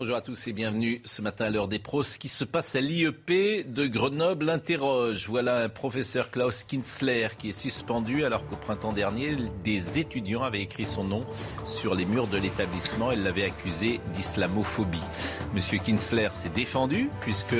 Bonjour à tous et bienvenue ce matin à l'heure des pros. Ce qui se passe à l'IEP de Grenoble interroge. Voilà un professeur Klaus Kinsler qui est suspendu alors qu'au printemps dernier, des étudiants avaient écrit son nom sur les murs de l'établissement. Ils l'avaient accusé d'islamophobie. Monsieur Kinsler s'est défendu puisque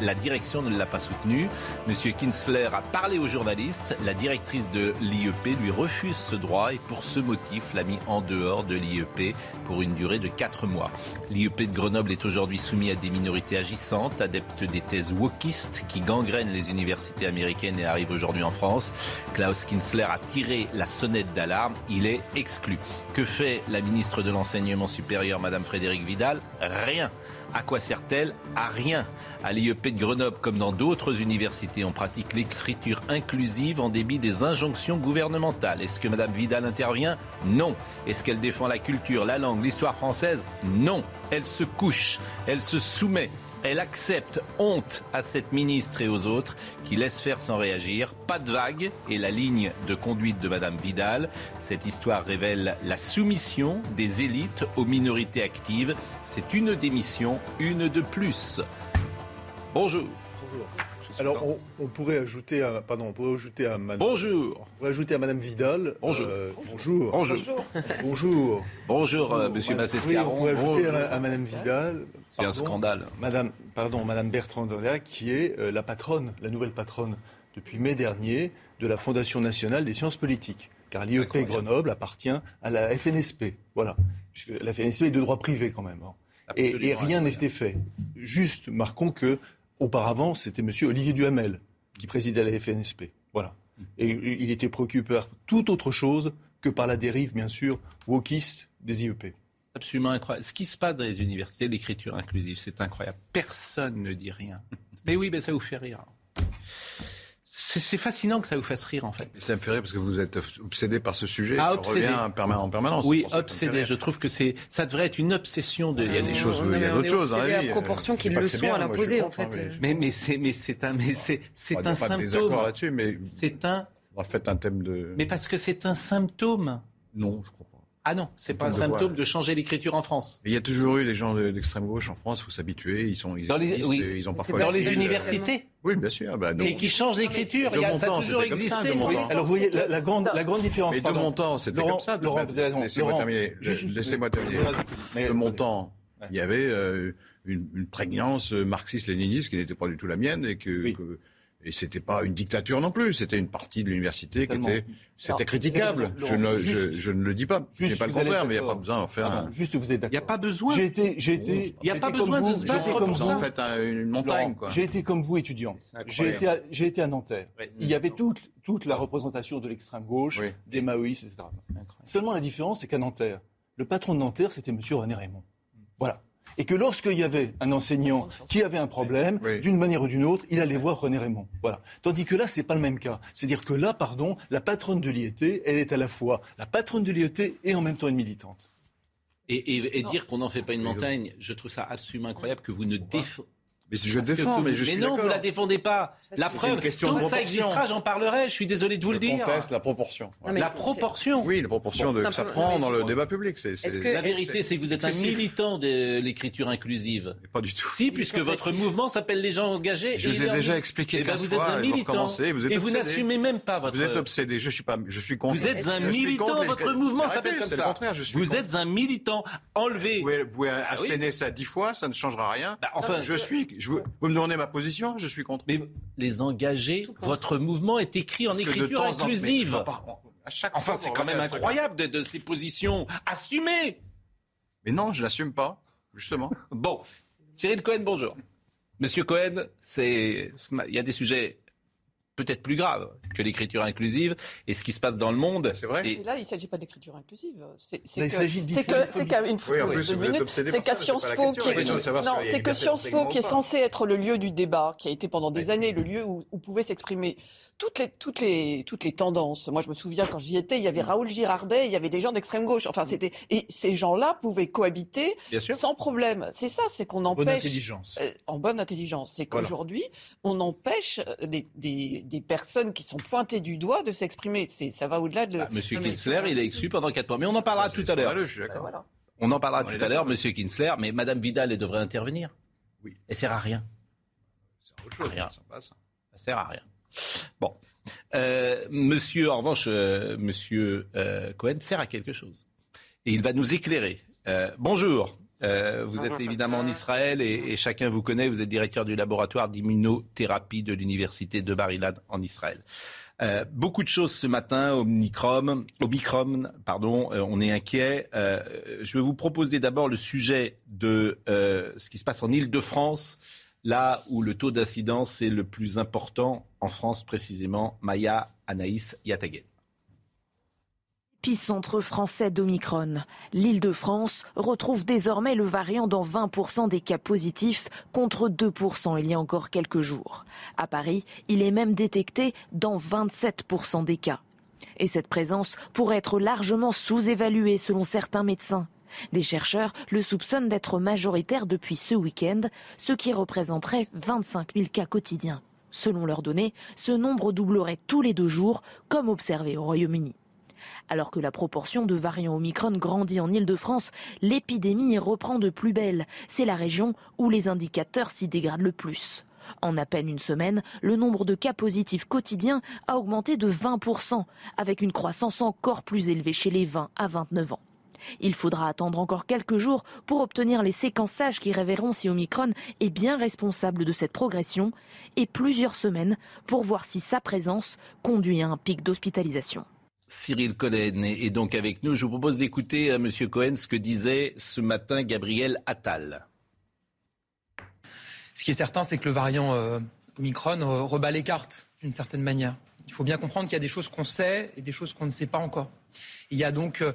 la direction ne l'a pas soutenu. Monsieur Kinsler a parlé aux journalistes. La directrice de l'IEP lui refuse ce droit et pour ce motif l'a mis en dehors de l'IEP pour une durée de 4 mois. L'IEP Grenoble est aujourd'hui soumis à des minorités agissantes, adeptes des thèses wokistes qui gangrènent les universités américaines et arrivent aujourd'hui en France. Klaus Kinsler a tiré la sonnette d'alarme. Il est exclu. Que fait la ministre de l'Enseignement supérieur, Madame Frédérique Vidal? Rien. À quoi sert-elle? À rien. À l'IEP de Grenoble, comme dans d'autres universités, on pratique l'écriture inclusive en débit des injonctions gouvernementales. Est-ce que Madame Vidal intervient? Non. Est-ce qu'elle défend la culture, la langue, l'histoire française? Non. Elle se couche, elle se soumet. Elle accepte honte à cette ministre et aux autres qui laissent faire sans réagir. Pas de vague et la ligne de conduite de Madame Vidal. Cette histoire révèle la soumission des élites aux minorités actives. C'est une démission, une de plus. Bonjour. Alors, on, on pourrait ajouter à, pardon, on pourrait ajouter à Madame, Bonjour. on pourrait ajouter à Madame Vidal. Bonjour. euh, bonjour. Bonjour. Bonjour. Bonjour, euh, Monsieur Oui, on Massescaron. pourrait ajouter Bonjour. à, à Madame Vidal. C'est un scandale. Madame, pardon, Madame Bertrand qui est euh, la patronne, la nouvelle patronne, depuis mai dernier, de la Fondation nationale des sciences politiques. Car l'IEP. Grenoble appartient à la FNSP. Voilà. Puisque la FNSP est de droit privé quand même. hein. Et, rien été fait. Juste, marquons que, auparavant, c'était Monsieur Olivier Duhamel qui présidait la FNSP. Voilà. Et il était préoccupé par tout autre chose que par la dérive, bien sûr, wokiste des IEP. Absolument incroyable. Ce qui se passe dans les universités, l'écriture inclusive, c'est incroyable. Personne ne dit rien. Mais oui, mais ça vous fait rire. C'est fascinant que ça vous fasse rire, en fait. Ça me fait rire parce que vous êtes obsédé par ce sujet. Ah, obsédé. revient en perma- en permanence. Oui, obsédé. Je trouve que c'est, ça devrait être une obsession de. Il y a des choses, Non, il y a d'autres choses. obsédé à vie. proportion qu'ils le sont bien, à l'imposer, en fait. hein, Mais, c'est, mais c'est un, mais c'est, c'est On un symptôme. là-dessus, mais C'est un, fait un thème de. mais parce que c'est un symptôme. Non, je crois pas. Ah non, c'est pas un Symptôme de changer l'écriture en France. Il y a toujours eu des gens de- d'extrême gauche en France, il faut s'habituer. Ils sont, ils Dans les- oui. ils ont Mais parfois. c'est Dans les universités. Oui, bien sûr. Bah, Et qui changent l'écriture. De Il y a- mon Ça a temps, toujours existé. Oui, alors vous voyez, la, la grande, la grande différence. Mais de pardon. mon temps, c'était Laurent- comme ça. de Laurent, fait. vous avez raison. Laissez-moi terminer. Laissez-moi De mon temps, il y avait euh, une, une prégnance marxiste-léniniste qui n'était pas du tout la mienne et que. Oui. que- et c'était pas une dictature non plus, c'était une partie de l'université qui était, c'était Alors, critiquable. Je ne, je, juste- je ne le dis pas. Je juste, dis pas le contraire, mais il n'y a pas besoin d'en faire un. juste vous êtes d'accord. Il n'y a pas besoin. J'ai été, j'ai été. Il y a j'ai pas été besoin comme de se battre comme Vous ça. vous. en faites un- une montagne. J'ai été comme vous étudiant. J'ai été, j'ai été à Nanterre. Il y avait toute, toute la représentation de l'extrême gauche, Oui. des maoïstes, etc. Incroyable. Seulement la différence, c'est qu'à Nanterre, le patron de Nanterre, c'était M. René Raymond. Voilà. Et que lorsqu'il y avait un enseignant qui avait un problème, Oui. d'une manière ou d'une autre, il allait voir René Raymond. Voilà. Tandis que là, c'est pas le même cas. C'est-à-dire que là, pardon, la patronne de l'IET, elle est à la fois la patronne de l'IET et en même temps une militante. Et, et- et dire qu'on n'en fait pas une montagne, je trouve ça absolument incroyable que vous ne défendez Mais si je défends, mais je suis non, vous la défendez pas. La preuve, tant que ça proportion. existera, j'en parlerai. Je suis désolé de vous Je le dire. conteste la proportion. La proportion. Oui, la proportion de, que ça prend dans le débat public. C'est, que- La vérité, c'est que vous êtes un militant de l'écriture inclusive. Pas du tout. Si, puisque votre mouvement s'appelle les gens engagés. Je vous ai déjà expliqué Eh ben, 15 vous êtes un et vous militant. et vous n'assumez même pas votre. Vous êtes obsédé. Je suis pas. Je suis contre. Vous êtes un militant, votre mouvement s'appelle comme c'est ça. le contraire. Je suis vous êtes un militant. Enlevé. Vous pouvez, asséner ça dix fois, ça ne changera rien. Bah, enfin, je suis. Je, vous vous me demandez ma position, je suis contre. mais les engagés, Tout contre. votre mouvement est écrit en Parce écriture en inclusive. à chaque Enfin, c'est quand même incroyable de, de ces positions assumées. Mais non, je l'assume pas, justement. Bon, Cyril Cohen, bonjour. Monsieur Cohen, c'est, il y a des sujets peut-être plus grave que l'écriture inclusive et ce qui se passe dans le monde. C'est vrai. Et là, il ne s'agit pas d'écriture inclusive. C'est il s'agit c'est que c'est qu'à Sciences Po, qui question, c'est non, une que Sciences Po, qui est censé être le lieu du débat, qui a été pendant des années le lieu où, où pouvaient s'exprimer toutes les toutes les toutes les tendances. Moi, je me souviens quand j'y étais, il y avait Raoul Girardet, il y avait des gens d'extrême gauche. Enfin, c'était et ces gens-là pouvaient cohabiter sans problème. C'est ça, c'est qu'on Bonne empêche intelligence. euh, en bonne intelligence. C'est Voilà. qu'aujourd'hui, on empêche euh, des, des, des personnes qui sont pointées du doigt de s'exprimer. Ça va au-delà de. Ah, Monsieur Non, mais- Kinsler, il est exclu pendant 4 mois. Mais on en parlera Ça, tout à l'heure. voilà. On en parlera On tout à l'heure. Monsieur Kinsler. Mais Madame Vidal, elle devrait intervenir. Oui. Elle sert à rien. C'est autre chose. Rien. ça passe. Ça sert à rien. Bon. Euh, monsieur, en revanche, euh, Monsieur euh, Cohen sert à quelque chose. Et il va nous éclairer. Euh, bonjour. Euh, vous êtes évidemment en Israël et, chacun vous connaît. Vous êtes directeur du laboratoire d'immunothérapie de l'université de Bar-Ilan en Israël. Euh, beaucoup de choses ce matin, Omicron, Omicron pardon, euh, on est inquiet. Je vais vous proposer d'abord le sujet de ce qui se passe en Île-de-France, là où le taux d'incidence est le plus important en France précisément. Maya Anaïs Yatagen. Épicentre français d'Omicron. L'Île-de-France retrouve désormais le variant dans 20% des cas positifs contre 2% il y a encore quelques jours. À Paris, il est même détecté dans 27% des cas. Et cette présence pourrait être largement sous-évaluée selon certains médecins. Des chercheurs le soupçonnent d'être majoritaire depuis ce week-end, ce qui représenterait 25 000 cas quotidiens. Selon leurs données, ce nombre doublerait tous les deux jours, comme observé au Royaume-Uni. Alors que la proportion de variants Omicron grandit en Île-de-France, l'épidémie reprend de plus belle. C'est la région où les indicateurs s'y dégradent le plus. En à peine une semaine, le nombre de cas positifs quotidiens a augmenté de 20%, avec une croissance encore plus élevée chez les 20 à 29 ans. Il faudra attendre encore quelques jours pour obtenir les séquençages qui révéleront si Omicron est bien responsable de cette progression et plusieurs semaines pour voir si sa présence conduit à un pic d'hospitalisation. Cyril Cohen est donc avec nous. Je vous propose d'écouter à Monsieur Cohen ce que disait ce matin Gabriel Attal. Ce qui est certain, c'est que le variant euh, Omicron euh, rebat les cartes d'une certaine manière. Il faut bien comprendre qu'il y a des choses qu'on sait et des choses qu'on ne sait pas encore. Il y a donc euh,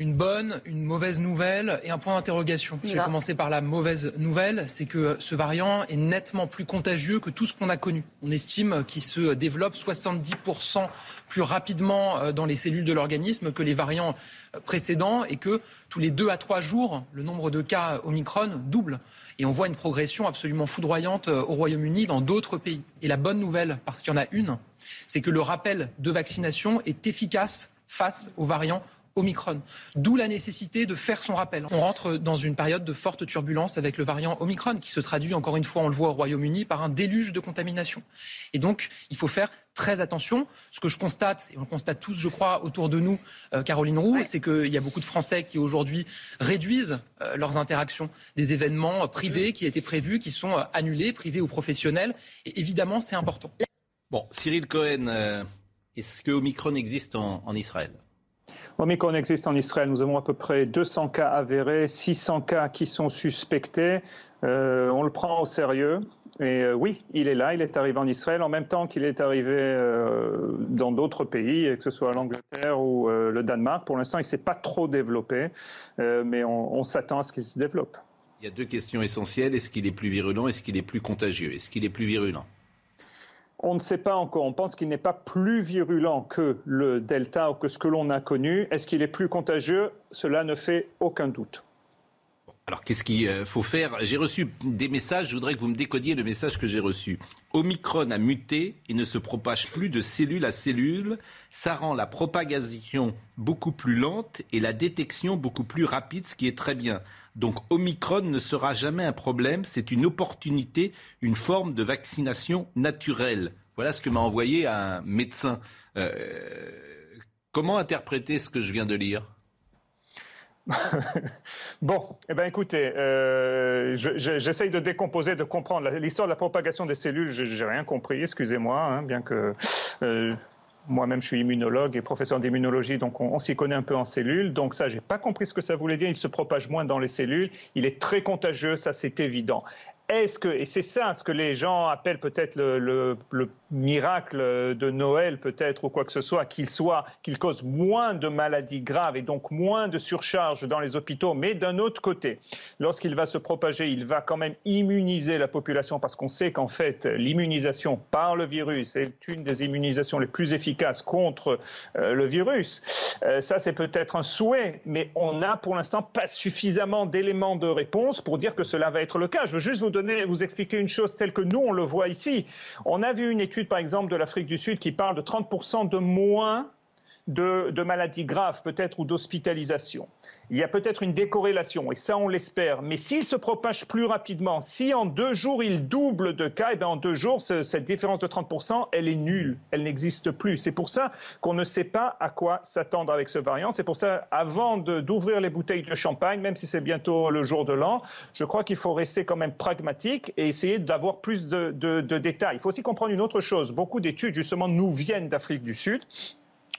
une bonne, une mauvaise nouvelle et un point d'interrogation. Je vais commencer par la mauvaise nouvelle, c'est que ce variant est nettement plus contagieux que tout ce qu'on a connu. On estime qu'il se développe 70% plus rapidement euh, dans les cellules de l'organisme que les variants euh, précédents et que tous les deux à trois jours, le nombre de cas Omicron double. Et on voit une progression absolument foudroyante euh, au Royaume-Uni, dans d'autres pays. Et la bonne nouvelle, parce qu'il y en a une, c'est que le rappel de vaccination est efficace face aux variants Omicron. D'où la nécessité de faire son rappel. On rentre dans une période de forte turbulence avec le variant Omicron qui se traduit, encore une fois, on le voit au Royaume-Uni, par un déluge de contamination. Et donc, il faut faire très attention. Ce que je constate, et on le constate tous, je crois, autour de nous, euh, Caroline Roux, c'est qu'il y a beaucoup de Français qui aujourd'hui réduisent euh, leurs interactions. Des événements euh, privés qui étaient prévus, qui sont euh, annulés, privés ou professionnels. Et évidemment, c'est important. Bon, Cyril Cohen, euh, est-ce que Omicron existe en, en Israël? Omicron existe en Israël. Nous avons à peu près 200 cas avérés, 600 cas qui sont suspectés. Euh, on le prend au sérieux. Et euh, oui, il est là, il est arrivé en Israël en même temps qu'il est arrivé euh, dans d'autres pays, que ce soit l'Angleterre ou le Danemark. Pour l'instant, il ne s'est pas trop développé, mais on, on s'attend à ce qu'il se développe. Il y a deux questions essentielles. Est-ce qu'il est plus virulent? Est-ce qu'il est plus contagieux? Est-ce qu'il est plus virulent? On ne sait pas encore. On pense qu'il n'est pas plus virulent que le Delta ou que ce que l'on a connu. Est-ce qu'il est plus contagieux? Cela ne fait aucun doute. Alors, qu'est-ce qu'il euh, faut faire? J'ai reçu des messages, je voudrais que vous me décodiez le message que j'ai reçu. Omicron a muté et ne se propage plus de cellule à cellule. Ça rend la propagation beaucoup plus lente et la détection beaucoup plus rapide, ce qui est très bien. Donc, Omicron ne sera jamais un problème. C'est une opportunité, une forme de vaccination naturelle. Voilà ce que m'a envoyé un médecin. Euh, comment interpréter ce que je viens de lire? Bon, eh ben écoutez, euh, je- je- j'essaye de décomposer, de comprendre l'histoire de la propagation des cellules. Je n'ai rien compris, excusez-moi, hein, bien que euh, moi-même je suis immunologue et professeur d'immunologie, donc on, on s'y connaît un peu en cellules. Donc ça, j'ai pas compris ce que ça voulait dire. Il se propage moins dans les cellules. Il est très contagieux, ça c'est évident. Est-ce que, et c'est ça ce que les gens appellent peut-être le, miracle de Noël, peut-être, ou quoi que ce soit, qu'il soit, qu'il cause moins de maladies graves et donc moins de surcharge dans les hôpitaux, mais d'un autre côté, lorsqu'il va se propager, il va quand même immuniser la population parce qu'on sait qu'en fait, l'immunisation par le virus est une des immunisations les plus efficaces contre euh, le virus. Euh, ça, c'est peut-être un souhait, mais on n'a pour l'instant pas suffisamment d'éléments de réponse pour dire que cela va être le cas. Je veux juste vous donner, vous expliquer une chose telle que nous, on le voit ici. On a vu une étude, par exemple, de l'Afrique du Sud qui parle de 30% de moins de, de maladies graves, peut-être, ou d'hospitalisation il y a peut-être une décorrélation, et ça on l'espère. Mais s'il se propage plus rapidement, si en deux jours il double de cas, et eh bien en deux jours, cette différence de 30%, elle est nulle, elle n'existe plus. C'est pour ça qu'on ne sait pas à quoi s'attendre avec ce variant. C'est pour ça, avant d'ouvrir les bouteilles de champagne, même si c'est bientôt le jour de l'an, je crois qu'il faut rester quand même pragmatique et essayer d'avoir plus de, de détails. Il faut aussi comprendre une autre chose. Beaucoup d'études, justement, nous viennent d'Afrique du Sud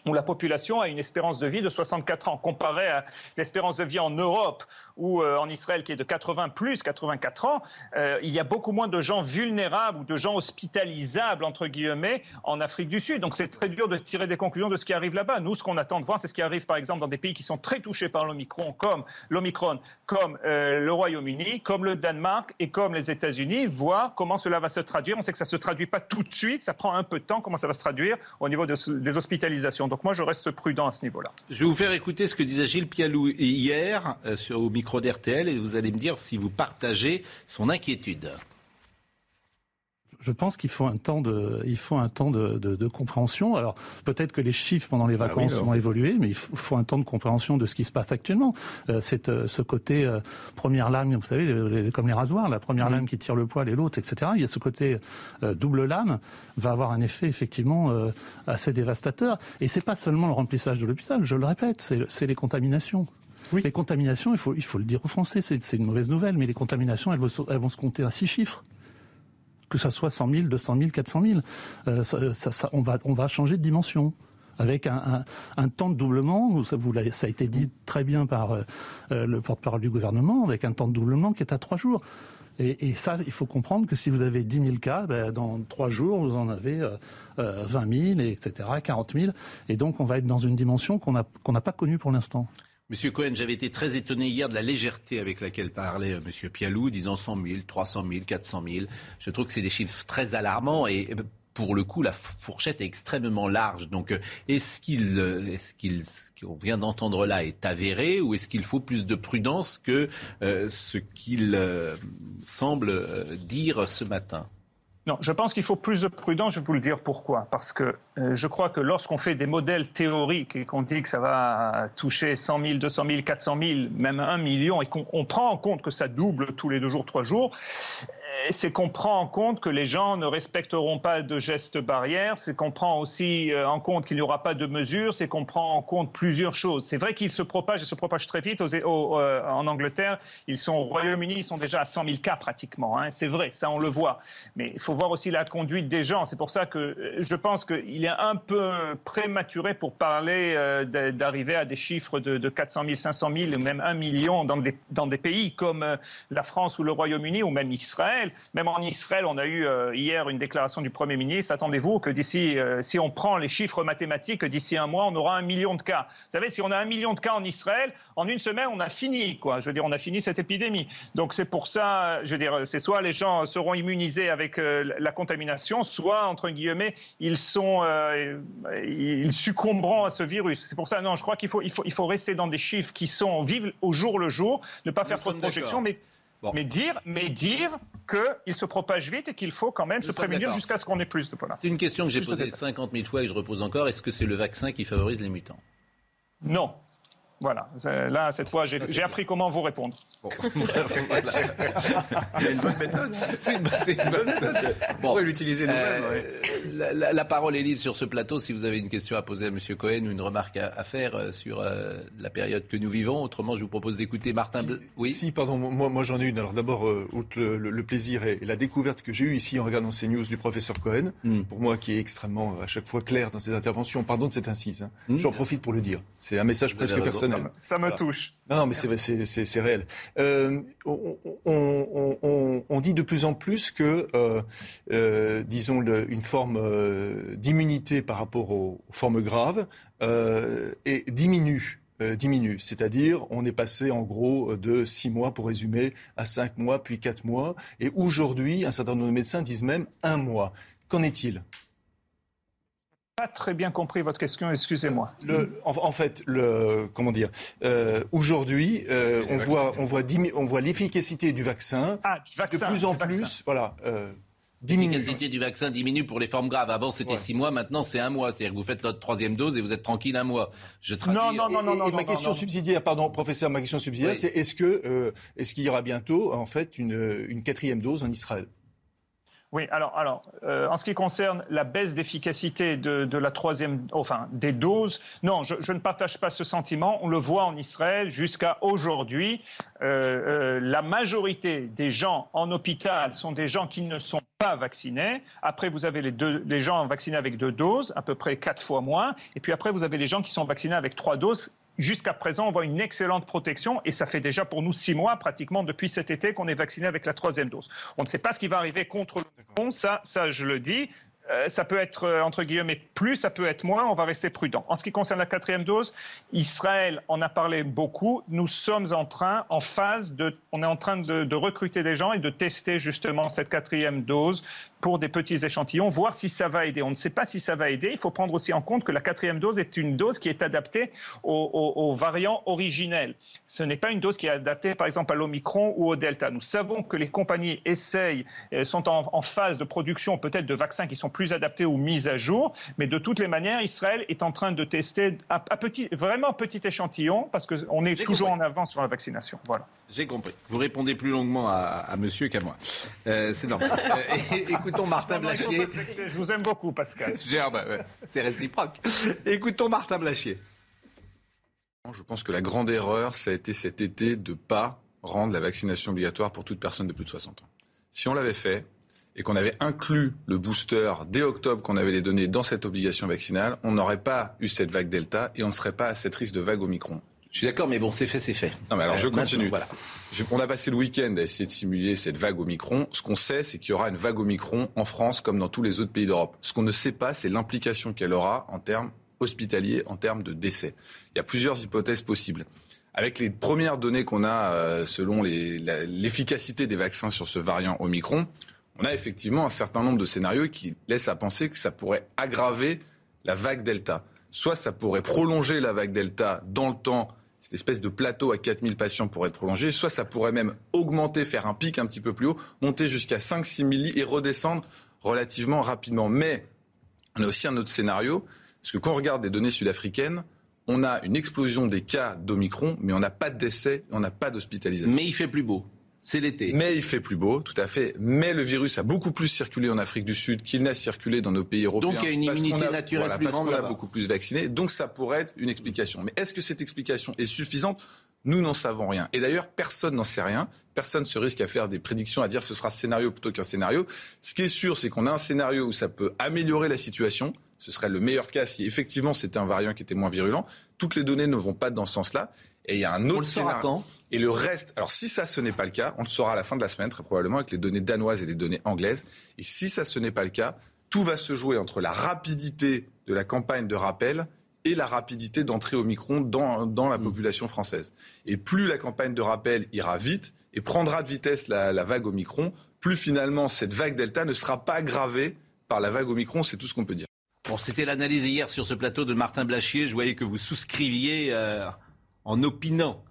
où la population a une espérance de vie de 64 ans, comparée à l'espérance de vie en Europe ou euh, en Israël qui est de 80 plus 84 ans, euh, il y a beaucoup moins de gens vulnérables ou de gens hospitalisables entre guillemets en Afrique du Sud. Donc c'est très dur de tirer des conclusions de ce qui arrive là-bas. Nous, ce qu'on attend de voir, c'est ce qui arrive par exemple dans des pays qui sont très touchés par l'Omicron, comme l'Omicron, comme euh, le Royaume-Uni, comme le Danemark et comme les États-Unis, voir comment cela va se traduire. On sait que ça se traduit pas tout de suite, ça prend un peu de temps. Comment ça va se traduire au niveau des hospitalisations? Donc moi, je reste prudent à ce niveau-là. Je vais vous faire écouter ce que disait Gilles Pialou hier sur, au micro d'RTL et vous allez me dire si vous partagez son inquiétude je pense qu'il faut un temps de, il faut un temps de, de, de compréhension. Alors peut-être que les chiffres pendant les ah vacances vont évoluer, mais il faut, un temps de compréhension de ce qui se passe actuellement. Euh, c'est euh, ce côté euh, première lame, vous savez, comme les rasoirs, la première lame qui tire le poil et l'autre, etc. Il y a ce côté euh, double lame va avoir un effet effectivement assez dévastateur. Et c'est pas seulement le remplissage de l'hôpital, je le répète, c'est les contaminations. Oui. Les contaminations, il faut, il faut le dire aux Français, c'est une mauvaise nouvelle, mais les contaminations, elles vont, elles vont se compter à six chiffres que ça soit 100 000, 200 000, 400 000. ça, ça, on, va, on va changer de dimension avec un, un, un, temps de doublement, ça, vous ça a été dit très bien par euh, le porte-parole du gouvernement, avec un temps de doublement qui est à trois jours. Et, et, ça, il faut comprendre que si vous avez 10 000 cas, ben, dans trois jours, vous en avez euh, 20 000, etc., 40 000. Et donc, on va être dans une dimension qu'on n'a pas connue pour l'instant. Monsieur Cohen, j'avais été très étonné hier de la légèreté avec laquelle parlait euh, Monsieur Pialou, disant 100 000, 300 000, 400 000. Je trouve que c'est des chiffres très alarmants et euh, pour le coup, la fourchette est extrêmement large. Donc, euh, est-ce qu'il, est-ce qu'il, ce qu'on vient d'entendre là est avéré ou est-ce qu'il faut plus de prudence que ce qu'il semble dire ce matin? Non, je pense qu'il faut plus de prudence. Je vais vous le dire pourquoi. Parce que euh, je crois que lorsqu'on fait des modèles théoriques et qu'on dit que ça va toucher 100 000, 200 000, 400 000, même 1 million, et qu'on prend en compte que ça double tous les deux jours, trois jours, c'est qu'on prend en compte que les gens ne respecteront pas de gestes barrières, c'est qu'on prend aussi euh, en compte qu'il n'y aura pas de mesures, c'est qu'on prend en compte plusieurs choses. C'est vrai qu'ils se propagent et se propagent très vite euh, en Angleterre. Ils sont au Royaume-Uni, ils sont déjà à 100 000 cas pratiquement. Hein. C'est vrai, ça on le voit. Mais il faut voir aussi la conduite des gens. C'est pour ça que euh, je pense qu'il est un peu prématuré pour parler d'arriver à des chiffres de, 400 000, 500 000, même 1 million dans des pays comme la France ou le Royaume-Uni ou même Israël même en Israël, on a eu euh, hier une déclaration du Premier ministre. Attendez-vous que d'ici, euh, si on prend les chiffres mathématiques, d'ici un mois, on aura un million de cas. Vous savez, si on a un million de cas en Israël, en une semaine, on a fini, quoi. Je veux dire, on a fini cette épidémie. Donc c'est pour ça, je veux dire, c'est soit les gens seront immunisés avec euh, la contamination, soit, entre guillemets, ils sont, ils succomberont à ce virus. C'est pour ça, non, je crois qu'il faut, il faut, il faut rester dans des chiffres qui sont, vivent au jour le jour, ne pas faire trop de projections, mais mais dire, mais dire qu'il se propage vite et qu'il faut quand même se prémunir jusqu'à ce qu'on ait plus de pollen. C'est une question que j'ai posée 50 000 fois et que je repose encore. Est-ce que c'est le vaccin qui favorise les mutants? Non. Voilà. Là, cette fois, j'ai appris comment vous répondre. Bon. une bonne méthode. C'est une, bonne méthode. Bon. l'utiliser euh, la, la, parole est libre sur ce plateau si vous avez une question à poser à M. Cohen ou une remarque à, faire euh, sur euh, la période que nous vivons. Autrement, je vous propose d'écouter Martin. Si, oui. Si, pardon. Moi, moi j'en ai une. Alors d'abord, outre le, plaisir et, la découverte que j'ai eue ici en regardant ces news du professeur Cohen, hmm. pour moi qui est extrêmement à chaque fois clair dans ses interventions. Pardon de cette incise. Hein. Hmm. J'en profite pour le dire. C'est un message presque personnel personnel. Ça me, touche. Non, non mais c'est réel. Euh, on, dit de plus en plus que, euh, euh, disons, une forme d'immunité par rapport aux, formes graves diminue diminue. C'est-à-dire, on est passé en gros de six mois, pour résumer, à cinq mois, puis quatre mois. Et aujourd'hui, un certain nombre de médecins disent même un mois. Qu'en est-il? Pas très bien compris votre question, excusez-moi. En, fait, le, comment dire, euh, aujourd'hui, euh, on, voit, on, voit on voit l'efficacité du vaccin, ah, de plus en plus, voilà. Euh, L'efficacité du vaccin diminue pour les formes graves. Avant, c'était six mois, maintenant, c'est un mois. C'est-à-dire que vous faites votre troisième dose et vous êtes tranquille un mois. Je non, non, non, non, ma question subsidiaire, pardon, professeur, ma question subsidiaire, c'est est-ce que, euh, est-ce qu'il y aura bientôt, en fait, une, une quatrième dose en Israël? Oui, alors, euh, en ce qui concerne la baisse d'efficacité de, la troisième, enfin des doses, non, je, ne partage pas ce sentiment. On le voit en Israël jusqu'à aujourd'hui. Euh, euh, la majorité des gens en hôpital sont des gens qui ne sont pas vaccinés. Après, vous avez les, deux, les gens vaccinés avec deux doses, à peu près quatre fois moins. Et puis après, vous avez les gens qui sont vaccinés avec trois doses, Jusqu'à présent, on voit une excellente protection et ça fait déjà pour nous six mois pratiquement depuis cet été qu'on est vacciné avec la troisième dose. On ne sait pas ce qui va arriver contre le ça, ça je le dis. Euh, ça peut être, euh, entre guillemets, plus, ça peut être moins, on va rester prudent. En ce qui concerne la quatrième dose, Israël en a parlé beaucoup. Nous sommes en train, en phase de, on est en train de, de recruter des gens et de tester justement cette quatrième dose pour des petits échantillons, voir si ça va aider. On ne sait pas si ça va aider. Il faut prendre aussi en compte que la quatrième dose est une dose qui est adaptée aux, variants originels. Ce n'est pas une dose qui est adaptée, par exemple, à l'Omicron ou au Delta. Nous savons que les compagnies essayent, euh, sont en, phase de production peut-être de vaccins qui sont plus adaptés ou mis à jour, mais de toutes les manières, Israël est en train de tester à, petit, vraiment petit échantillon, parce qu'on est toujours en avance sur la vaccination. Voilà. J'ai compris. Vous répondez plus longuement à, monsieur qu'à moi. Euh, c'est normal. Euh, écoutons Martin Blachier. Je vous aime beaucoup, Pascal. Bah, c'est réciproque. Écoutons Martin Blachier. Je pense que la grande erreur, ça a été cet été de ne pas rendre la vaccination obligatoire pour toute personne de plus de 60 ans. Si on l'avait fait et qu'on avait inclus le booster dès octobre, qu'on avait les données dans cette obligation vaccinale, on n'aurait pas eu cette vague Delta et on ne serait pas à cette risque de vague Omicron. Je suis d'accord, mais bon, c'est fait, c'est fait. Non, mais alors je euh, continue. Voilà. on a passé le week-end à essayer de simuler cette vague Omicron. Ce qu'on sait, c'est qu'il y aura une vague Omicron en France comme dans tous les autres pays d'Europe. Ce qu'on ne sait pas, c'est l'implication qu'elle aura en termes hospitaliers, en termes de décès. Il y a plusieurs hypothèses possibles. Avec les premières données qu'on a euh, selon l'efficacité des vaccins sur ce variant Omicron, on a effectivement un certain nombre de scénarios qui laissent à penser que ça pourrait aggraver la vague Delta. Soit ça pourrait prolonger la vague Delta dans le temps cette espèce de plateau à 4000 patients pourrait être prolongé, soit ça pourrait même augmenter, faire un pic un petit peu plus haut, monter jusqu'à 5-6 000 lits et redescendre relativement rapidement. Mais on a aussi un autre scénario, parce que quand on regarde les données sud-africaines, on a une explosion des cas d'Omicron, mais on n'a pas de décès, on n'a pas d'hospitalisation. Mais il fait plus beau. C'est l'été. Mais il fait plus beau, tout à fait. Mais le virus a beaucoup plus circulé en Afrique du Sud qu'il n'a circulé dans nos pays européens. Donc il y a une immunité naturelle plus parce qu'on a beaucoup plus vacciné. Donc ça pourrait être une explication. Mais est-ce que cette explication est suffisante? Nous n'en savons rien. Et d'ailleurs, personne n'en sait rien. Personne se risque à faire des prédictions, à dire ce sera scénario plutôt qu'un scénario. Ce qui est sûr, c'est qu'on a un scénario où ça peut améliorer la situation. Ce serait le meilleur cas si effectivement c'était un variant qui était moins virulent. Toutes les données ne vont pas dans ce sens-là. Et il y a un autre scénario. Et le reste, alors si ça ce n'est pas le cas, on le saura à la fin de la semaine très probablement avec les données danoises et les données anglaises. Et si ça ce n'est pas le cas, tout va se jouer entre la rapidité de la campagne de rappel et la rapidité d'entrée au micron dans, dans la mm. population française. Et plus la campagne de rappel ira vite et prendra de vitesse la, la vague Omicron, plus finalement cette vague Delta ne sera pas aggravée par la vague Omicron, c'est tout ce qu'on peut dire. Bon, c'était l'analyse hier sur ce plateau de Martin Blachier. Je voyais que vous souscriviez euh, en opinant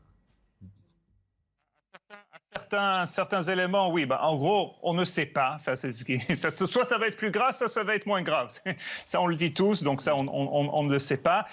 Certains, éléments, oui. Bah, en gros, on ne sait pas. Ça, soit ça va être plus grave, soit ça va être moins grave. Ça, on le dit tous, donc ça, on, ne le sait pas.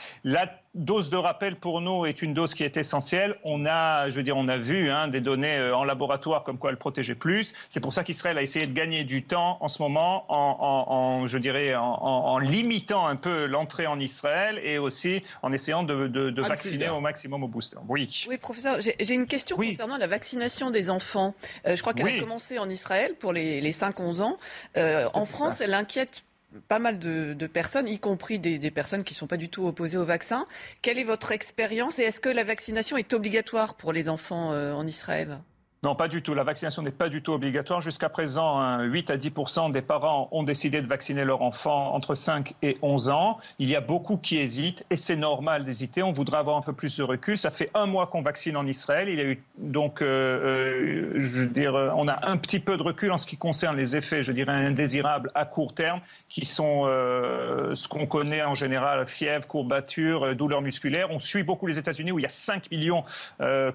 Dose de rappel pour nous est une dose qui est essentielle. On a, je veux dire, on a vu hein, des données euh, en laboratoire comme quoi elle protégeait plus. C'est pour ça qu'Israël a essayé de gagner du temps en ce moment en, je dirais, en, limitant un peu l'entrée en Israël et aussi en essayant de, vacciner au maximum au booster. Oui. Oui, professeur, j'ai une question concernant la vaccination des enfants. Euh, je crois qu'elle a commencé en Israël pour les, les 5-11 ans. Euh, en France, elle inquiète pas mal de, personnes, y compris des, personnes qui ne sont pas du tout opposées au vaccin. Quelle est votre expérience et est-ce que la vaccination est obligatoire pour les enfants en Israël? Non, pas du tout. La vaccination n'est pas du tout obligatoire. Jusqu'à présent, 8 à 10 des parents ont décidé de vacciner leur enfant entre 5 et 11 ans. Il y a beaucoup qui hésitent et c'est normal d'hésiter. On voudrait avoir un peu plus de recul. Ça fait un mois qu'on vaccine en Israël. Il y a eu donc, euh, euh, je veux dire, on a un petit peu de recul en ce qui concerne les effets, je dirais, indésirables à court terme, qui sont euh, ce qu'on connaît en général fièvre, courbature, douleurs musculaires. On suit beaucoup les États-Unis où il y a 5 millions,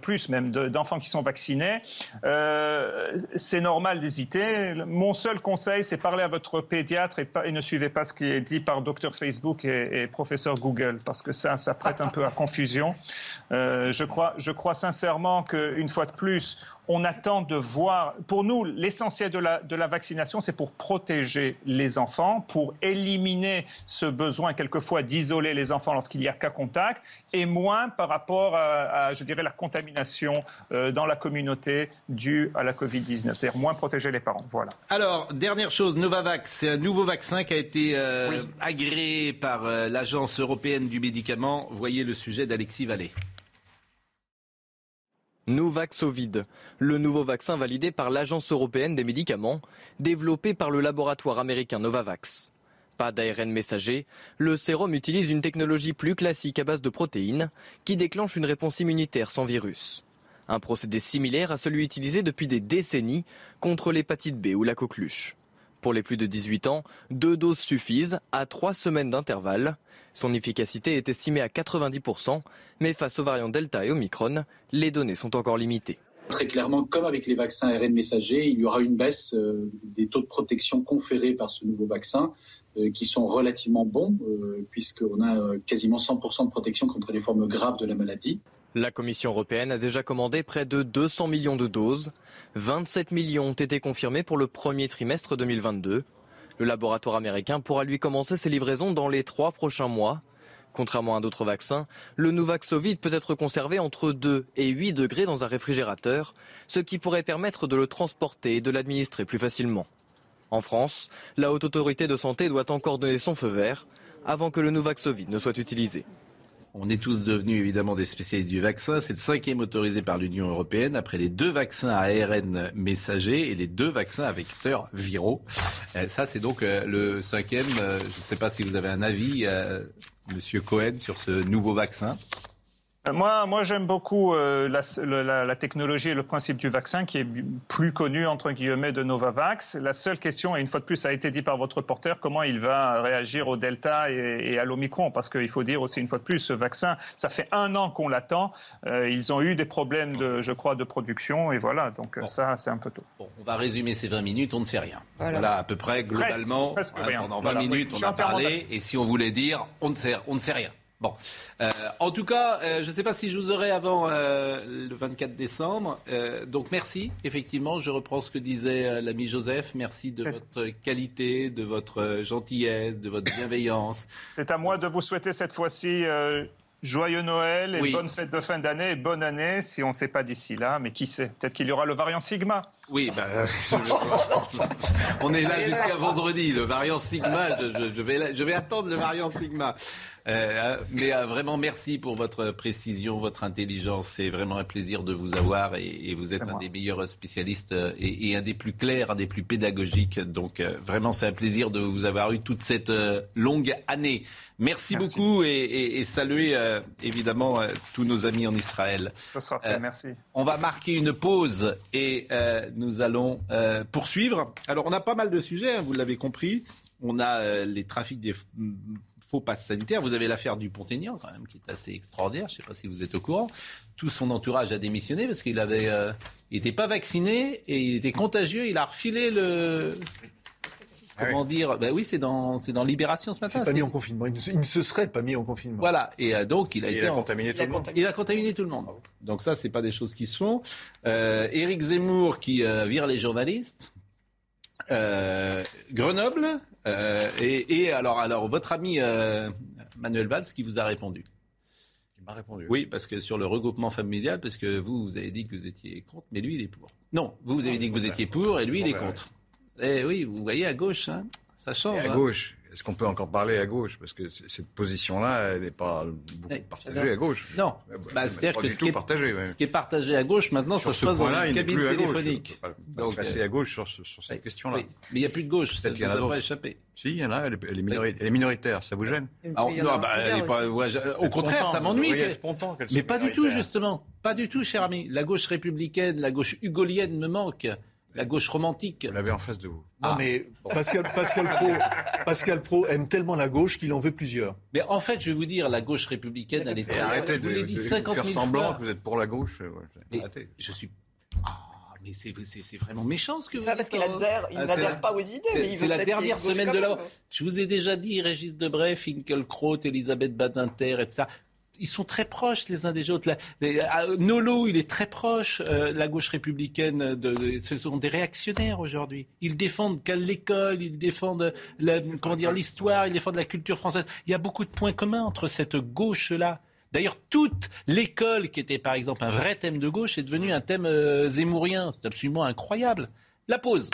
plus même, d'enfants qui sont vaccinés. Euh, c'est normal d'hésiter. Mon seul conseil, c'est parler à votre pédiatre et, ne suivez pas ce qui est dit par docteur Facebook et, professeur Google, parce que ça, ça prête un peu à confusion. Euh, je, crois, je crois sincèrement qu'une fois de plus, on attend de voir. Pour nous, l'essentiel de la, de la vaccination, c'est pour protéger les enfants, pour éliminer ce besoin quelquefois d'isoler les enfants lorsqu'il y a cas contact, et moins par rapport à, je dirais, la contamination euh, dans la communauté due à la Covid-19. C'est-à-dire moins protéger les parents. Voilà. Alors, dernière chose, Novavax, c'est un nouveau vaccin qui a été euh, agréé par euh, l'Agence européenne du médicament. Voyez le sujet d'Alexis Vallée. Novaxovid, le nouveau vaccin validé par l'Agence européenne des médicaments, développé par le laboratoire américain Novavax. Pas d'ARN messager, le sérum utilise une technologie plus classique à base de protéines qui déclenche une réponse immunitaire sans virus. Un procédé similaire à celui utilisé depuis des décennies contre l'hépatite B ou la coqueluche. Pour les plus de 18 ans, deux doses suffisent à trois semaines d'intervalle. Son efficacité est estimée à 90%, mais face aux variants Delta et Omicron, les données sont encore limitées. Très clairement, comme avec les vaccins ARN messagers, il y aura une baisse euh, des taux de protection conférés par ce nouveau vaccin, euh, qui sont relativement bons, euh, puisqu'on a quasiment 100% de protection contre les formes graves de la maladie. La Commission européenne a déjà commandé près de 200 millions de doses. 27 millions ont été confirmés pour le premier trimestre 2022. Le laboratoire américain pourra lui commencer ses livraisons dans les trois prochains mois. Contrairement à d'autres vaccins, le Nuvaxovid peut être conservé entre 2 et 8 degrés dans un réfrigérateur, ce qui pourrait permettre de le transporter et de l'administrer plus facilement. En France, la Haute Autorité de Santé doit encore donner son feu vert avant que le Nuvaxovid ne soit utilisé. On est tous devenus évidemment des spécialistes du vaccin. C'est le cinquième autorisé par l'Union européenne après les deux vaccins à ARN messager et les deux vaccins à vecteurs viraux. Euh, ça, c'est donc euh, le cinquième. Euh, je ne sais pas si vous avez un avis, Monsieur Cohen, sur ce nouveau vaccin. Moi, moi j'aime beaucoup euh, la, la, technologie et le principe du vaccin qui est plus connu, entre guillemets, de Novavax. La seule question, et une fois de plus, ça a été dit par votre reporter, comment il va réagir au Delta et, à l'Omicron? Parce qu'il faut dire aussi, une fois de plus, ce vaccin, ça fait un an qu'on l'attend. Euh, ils ont eu des problèmes, de, je crois, de production, et voilà, donc ça, c'est un peu tôt. Bon, on va résumer ces 20 minutes, on ne sait rien. Voilà, à peu près, globalement, hein, pendant 20 minutes, on a parlé, et si on voulait dire, on ne sait, on ne sait rien. Bon, euh, en tout cas, euh, je ne sais pas si je vous aurai avant euh, le 24 décembre. donc merci, effectivement, je reprends ce que disait l'ami Joseph. Merci de votre qualité, de votre gentillesse, de votre bienveillance. C'est à moi de vous souhaiter cette fois-ci Joyeux Noël et bonne fête de fin d'année et bonne année si on ne sait pas d'ici là, mais qui sait Peut-être qu'il y aura le variant Sigma. Oui, bah, on est là jusqu'à vendredi. Le variant Sigma, je, vais, je vais attendre le variant Sigma. Euh, mais euh, vraiment, merci pour votre précision, votre intelligence. C'est vraiment un plaisir de vous avoir et, vous êtes un des meilleurs spécialistes euh, et, un des plus clairs, un des plus pédagogiques. Donc vraiment, c'est un plaisir de vous avoir eu toute cette longue année. Merci, beaucoup et, et saluer évidemment tous nos amis en Israël. merci. On va marquer une pause et nous allons poursuivre. Alors, on a pas mal de sujets, hein, vous l'avez compris. On a les trafics des faux passe sanitaire. Vous avez l'affaire du Pont-Aignan, quand même, qui est assez extraordinaire. Je ne sais pas si vous êtes au courant. Tout son entourage a démissionné parce qu'il avait, euh, n'était pas vacciné et il était contagieux. Il a refilé le. Ah Comment dire ben oui, c'est dans, c'est dans Libération ce matin. C'est pas mis en confinement. Il ne, se serait pas mis en confinement. Voilà. Et euh, donc, il a été. contaminé tout le monde. Il a contaminé tout le monde. Donc, ça, c'est pas des choses qui se font. Euh, Éric Zemmour qui euh, vire les journalistes. Grenoble, euh, et, alors, alors, votre ami euh, Manuel Valls qui vous a répondu Il m'a répondu. Oui, parce que sur le regroupement familial, parce que vous, vous avez dit que vous étiez contre, mais lui, il est pour. Non, vous, vous avez dit que vous étiez pour, et lui, il est contre. Eh oui, vous voyez à gauche, hein, ça change. à hein. gauche, est-ce qu'on peut encore parler à gauche? Parce que cette position-là, elle n'est pas beaucoup partagée à gauche. Non. Bah, C'est-à-dire que ce qui, est, partagé, ce qui est partagé à gauche, maintenant, ça se passe dans une cabine téléphonique. Donc, passer à gauche sur, sur cette question-là. Mais il n'y a plus de gauche, ça ne devrait pas échapper. Si, il y en a, elle est, minoritaire, ça vous gêne? Non, bah, pas, Au contraire, ça m'ennuie. Mais pas du tout, justement. Pas du tout, cher ami. La gauche républicaine, la gauche hugolienne me manque. La gauche romantique. Vous l'avez en face de vous. Non, ah. mais Pascal, Pascal, Pro, Pascal Pro aime tellement la gauche qu'il en veut plusieurs. Mais en fait, je vais vous dire, la gauche républicaine, elle est. arrêtez de, dit 50 faire semblant que vous êtes pour la gauche. arrêtez. Je suis. Ah, mais c'est vraiment méchant ce que vous dites. parce qu'il adhère, il ah, n'adhère pas aux idées. C'est la dernière semaine de la. Je vous ai déjà dit, Régis Debray, Finkelkraut, Elisabeth Badinter, etc ils sont très proches les uns des autres. Euh, Nolo, il est très proche, euh, la gauche républicaine, ce sont des réactionnaires aujourd'hui. Ils défendent l'école, ils défendent comment dire l'histoire, ils défendent la culture française. Il y a beaucoup de points communs entre cette gauche-là. D'ailleurs, toute l'école, qui était par exemple un vrai thème de gauche, est devenue un thème euh, zémourien. C'est absolument incroyable. La pause.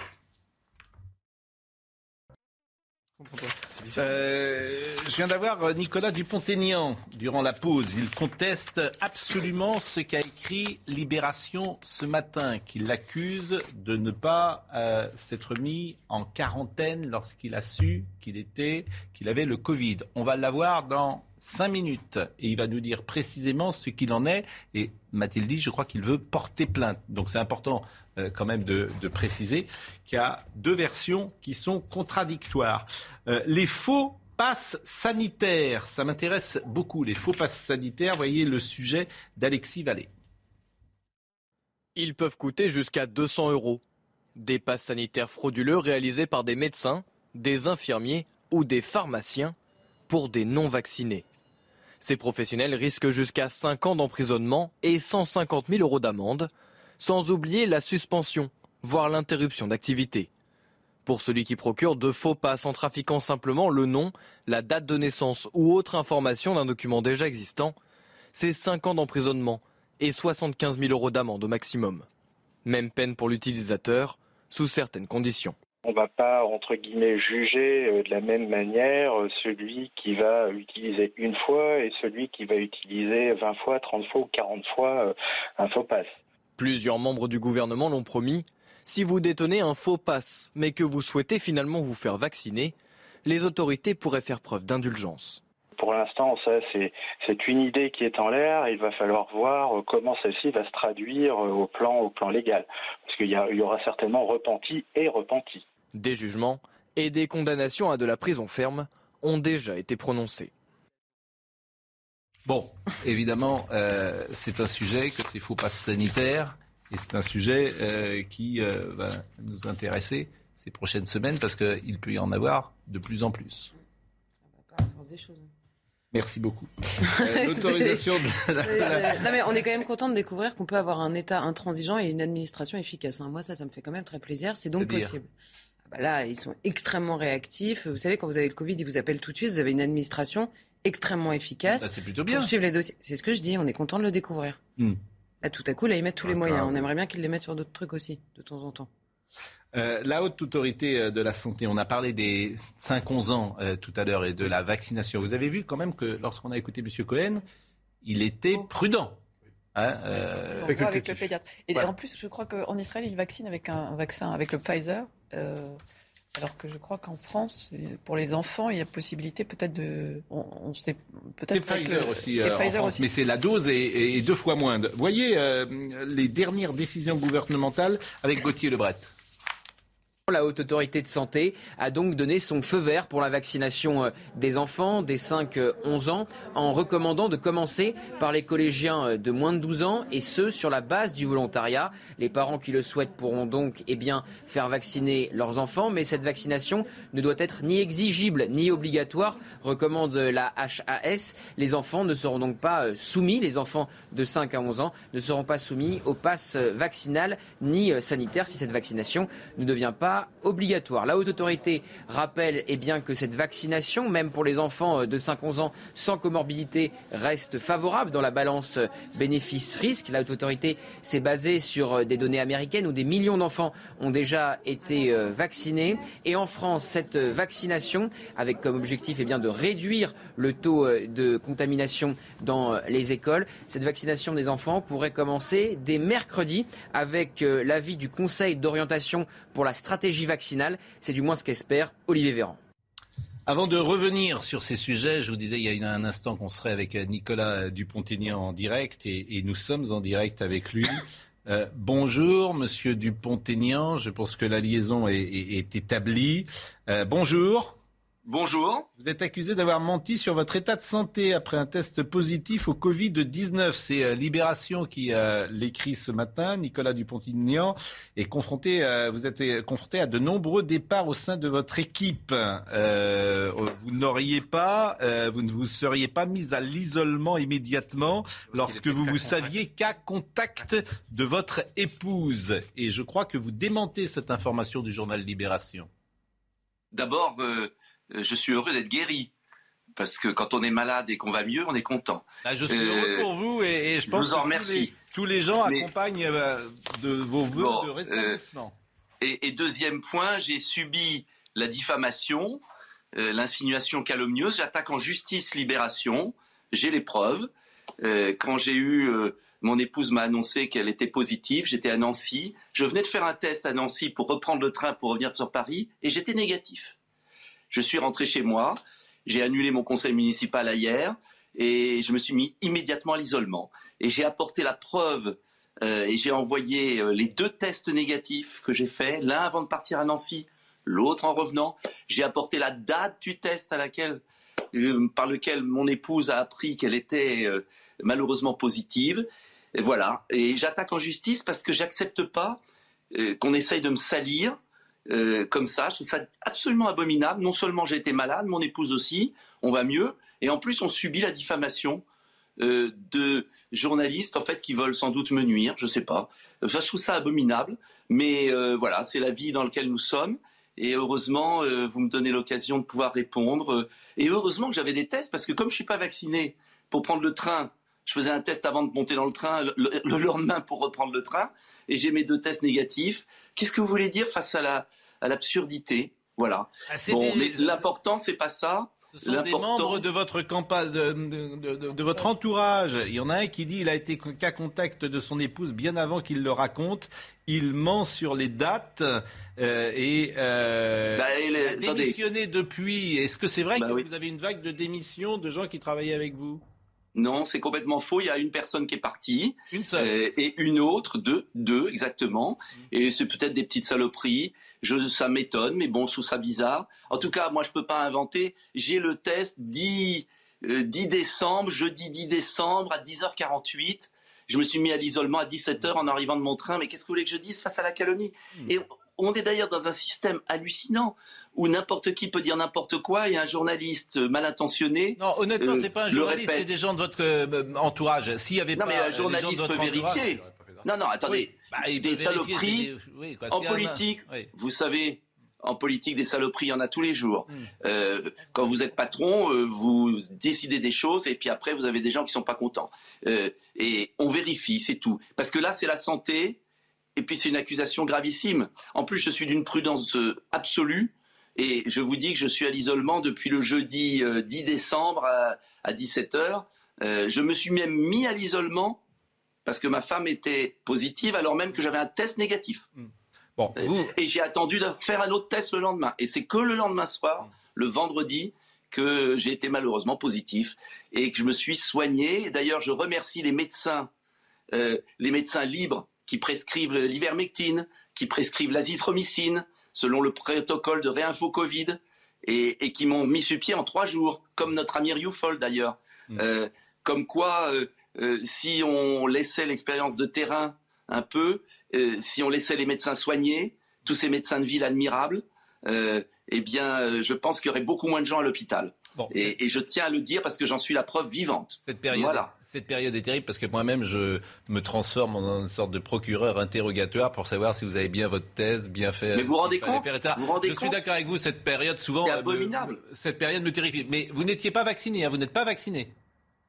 Euh, je viens d'avoir Nicolas Dupont-Aignan durant la pause. Il conteste absolument ce qu'a écrit Libération ce matin, qu'il l'accuse de ne pas euh, s'être mis en quarantaine lorsqu'il a su qu'il était, qu'il avait le Covid. On va l'avoir dans cinq minutes et il va nous dire précisément ce qu'il en est. Et Mathilde dit, je crois qu'il veut porter plainte. Donc c'est important euh, quand même de, préciser qu'il y a deux versions qui sont contradictoires. Euh, les faux passes sanitaires, ça m'intéresse beaucoup, les faux passes sanitaires. Voyez le sujet d'Alexis Vallée. Ils peuvent coûter jusqu'à 200 euros. Des passes sanitaires frauduleux réalisés par des médecins, des infirmiers ou des pharmaciens pour des non-vaccinés. Ces professionnels risquent jusqu'à 5 ans d'emprisonnement et 150 000 euros d'amende, sans oublier la suspension, voire l'interruption d'activité. Pour celui qui procure de faux passes en trafiquant simplement le nom, la date de naissance ou autre information d'un document déjà existant, c'est 5 ans d'emprisonnement et 75 000 euros d'amende au maximum. Même peine pour l'utilisateur, sous certaines conditions. On ne va pas, entre guillemets, juger euh, de la même manière euh, celui qui va utiliser une fois et celui qui va utiliser 20 fois, 30 fois ou 40 fois euh, un faux passe. Plusieurs membres du gouvernement l'ont promis. Si vous détenez un faux passe, mais que vous souhaitez finalement vous faire vacciner, les autorités pourraient faire preuve d'indulgence. Pour l'instant, ça, c'est une idée qui est en l'air. Il va falloir voir comment celle-ci va se traduire au plan, au plan légal. Parce qu'il y, y, aura certainement repenti et repenti. Des jugements et des condamnations à de la prison ferme ont déjà été prononcés. Bon, évidemment, euh, c'est un sujet que ces faux passes sanitaires, et c'est un sujet euh, qui euh, va nous intéresser ces prochaines semaines parce qu'il peut y en avoir de plus en plus. Merci beaucoup. L'autorisation de... Non mais on est quand même content de découvrir qu'on peut avoir un État intransigeant et une administration efficace. Hein. Moi ça, ça me fait quand même très plaisir. C'est donc possible. Ah bah là, ils sont extrêmement réactifs. Vous savez, quand vous avez le Covid, ils vous appellent tout de suite. Vous avez une administration extrêmement efficace. Bah, c'est plutôt bien. Pour suivre les dossiers. C'est ce que je dis. On est content de le découvrir. Hmm. tout à coup, là, ils mettent tous les moyens. On aimerait bien qu'ils les mettent sur d'autres trucs aussi, de temps en temps. Euh, la haute autorité euh, de la santé, on a parlé des 5-11 ans euh, tout à l'heure et de la vaccination. Vous avez vu quand même que lorsqu'on a écouté M. Cohen, il était prudent. Hein, avec, le pédiatre. Et en plus, je crois qu'en Israël, ils vaccinent avec un vaccin, avec le Pfizer. Alors que je crois qu'en France, pour les enfants, il y a possibilité peut-être de. On, sait peut-être. C'est Pfizer, aussi, euh, Pfizer aussi. Mais c'est la dose est, deux fois moindre. Voyez euh, les dernières décisions gouvernementales avec Gauthier Lebret. La Haute Autorité de Santé a donc donné son feu vert pour la vaccination euh, des enfants des 5-11 euh, ans en recommandant de commencer par les collégiens euh, de moins de 12 ans et ceux sur la base du volontariat. Les parents qui le souhaitent pourront donc eh bien, faire vacciner leurs enfants, mais cette vaccination ne doit être ni exigible ni obligatoire, recommande la HAS. Les enfants ne seront donc pas soumis, les enfants de 5 à 11 ans ne seront pas soumis au pass vaccinal ni sanitaire si cette vaccination ne devient pas obligatoire. La haute autorité rappelle eh bien, que cette vaccination, même pour les enfants de 5-11 ans sans comorbidité, reste favorable dans la balance bénéfice-risque. La haute autorité s'est basée sur des données américaines où des millions d'enfants ont déjà été euh, vaccinés. Et en France, cette vaccination, avec comme objectif eh bien, de réduire le taux euh, de contamination dans les écoles, cette vaccination des enfants pourrait commencer dès mercredi avec euh, l'avis du Conseil d'orientation pour la stratégie C'est du moins ce qu'espère Olivier Véran. Avant de revenir sur ces sujets, je vous disais il y a un instant qu'on serait avec Nicolas Dupont-Aignan en direct et, nous sommes en direct avec lui. Euh, bonjour, Monsieur Dupont-Aignan. Je pense que la liaison est, établie. bonjour. Bonjour. Vous êtes accusé d'avoir menti sur votre état de santé après un test positif au Covid-19. C'est euh, Libération qui euh, l'écrit ce matin. Nicolas Dupont-Aignan est confronté, euh, vous êtes confronté à de nombreux départs au sein de votre équipe. vous n'auriez pas, vous ne vous seriez pas mis à l'isolement immédiatement lorsque vous vous saviez qu'à contact de votre épouse. Et je crois que vous démentez cette information du journal Libération. D'abord, je suis heureux d'être guéri. Parce que quand on est malade et qu'on va mieux, on est content. Ah, je suis heureux euh, pour vous et, je pense que Tous, les, gens accompagnent euh, de vos voeux de rétablissement. et, deuxième point, j'ai subi la diffamation, l'insinuation calomnieuse. J'attaque en justice libération. J'ai les preuves. quand j'ai eu mon épouse m'a annoncé qu'elle était positive. J'étais à Nancy. Je venais de faire un test à Nancy pour reprendre le train pour revenir sur Paris et j'étais négatif. Je suis rentré chez moi, j'ai annulé mon conseil municipal hier et je me suis mis immédiatement à l'isolement. Et j'ai apporté la preuve euh, et j'ai envoyé euh, les deux tests négatifs que j'ai faits, l'un avant de partir à Nancy, l'autre en revenant. J'ai apporté la date du test à laquelle, euh, par lequel mon épouse a appris qu'elle était malheureusement positive. Et voilà. Et j'attaque en justice parce que j'accepte pas qu'on essaye de me salir euh, comme ça. Je trouve ça absolument abominable. Non seulement j'ai été malade, mon épouse aussi, on va mieux, et en plus on subit la diffamation euh, de journalistes en fait qui veulent sans doute me nuire, je sais pas. Enfin, je trouve ça abominable, mais euh, voilà, c'est la vie dans laquelle nous sommes. Et heureusement, vous me donnez l'occasion de pouvoir répondre. Et heureusement que j'avais des tests, parce que comme je suis pas vacciné, pour prendre le train, je faisais un test avant de monter dans le train, le lendemain pour reprendre le train, et j'ai mes deux tests négatifs. Qu'est-ce que vous voulez dire face à la, à l'absurdité. Voilà. Ah, bon, mais l'important, c'est pas ça. Ce sont des membres de votre campagne, de, de, votre entourage. Il y en a un qui dit il a été cas contact de son épouse bien avant qu'il le raconte. Il ment sur les dates euh, et euh, bah, il a démissionné depuis. Est-ce que c'est vrai bah que vous avez une vague de démission de gens qui travaillaient avec vous? Non, c'est complètement faux. Il y a une personne qui est partie. Une seule. Euh, et une autre, deux, deux exactement. Et c'est peut-être des petites saloperies. Je, ça m'étonne, mais bon, trouve ça bizarre. En tout cas, moi, je peux pas inventer. J'ai le test 10, 10 euh, décembre, jeudi 10 décembre à 10h48. Je me suis mis à l'isolement à 17h en arrivant de mon train. Mais qu'est-ce que vous voulez que je dise face à la calomnie? Hmm. Et on est d'ailleurs dans un système hallucinant où n'importe qui peut dire n'importe quoi et un journaliste mal intentionné. Non, honnêtement, euh, c'est pas un journaliste, c'est des gens de votre euh, entourage. S'il y avait non, pas mais un journaliste peut vérifier. Non, non, attendez. Bah, des saloperies en politique. Vous savez, en politique, des saloperies, il y en a tous les jours. Hmm. Euh, quand vous êtes patron, euh, vous décidez des choses et puis après, vous avez des gens qui sont pas contents. Euh, et on vérifie, c'est tout. Parce que là, c'est la santé. Et puis c'est une accusation gravissime. En plus, je suis d'une prudence absolue. Et je vous dis que je suis à l'isolement depuis le jeudi 10 euh, décembre à, 17h. Euh, je me suis même mis à l'isolement parce que ma femme était positive alors même que j'avais un test négatif. Hmm. Bon, euh, Et j'ai attendu de faire un autre test le lendemain. Et c'est que le lendemain soir, hmm. le vendredi, que j'ai été malheureusement positif et que je me suis soigné. D'ailleurs, je remercie les médecins, les médecins libres qui prescrivent l'ivermectine, qui prescrivent l'azithromycine, selon le protocole de réinfo Covid et, qui m'ont mis sur pied en trois jours, comme notre ami Rioufol d'ailleurs. Mm. Euh, comme quoi, euh, euh, si on laissait l'expérience de terrain un peu, si on laissait les médecins soigner, tous ces médecins de ville admirables, eh bien, je pense qu'il y aurait beaucoup moins de gens à l'hôpital. Et, je tiens à le dire parce que j'en suis la preuve vivante. Cette période, cette période est terrible parce que moi-même, je me transforme en une sorte de procureur interrogatoire pour savoir si vous avez bien votre thèse, bien fait. Mais vous vous rendez compte Je suis d'accord avec vous, cette période, souvent. C'est abominable. cette période me terrifie. Mais vous n'étiez pas vacciné, hein, vous n'êtes pas vacciné.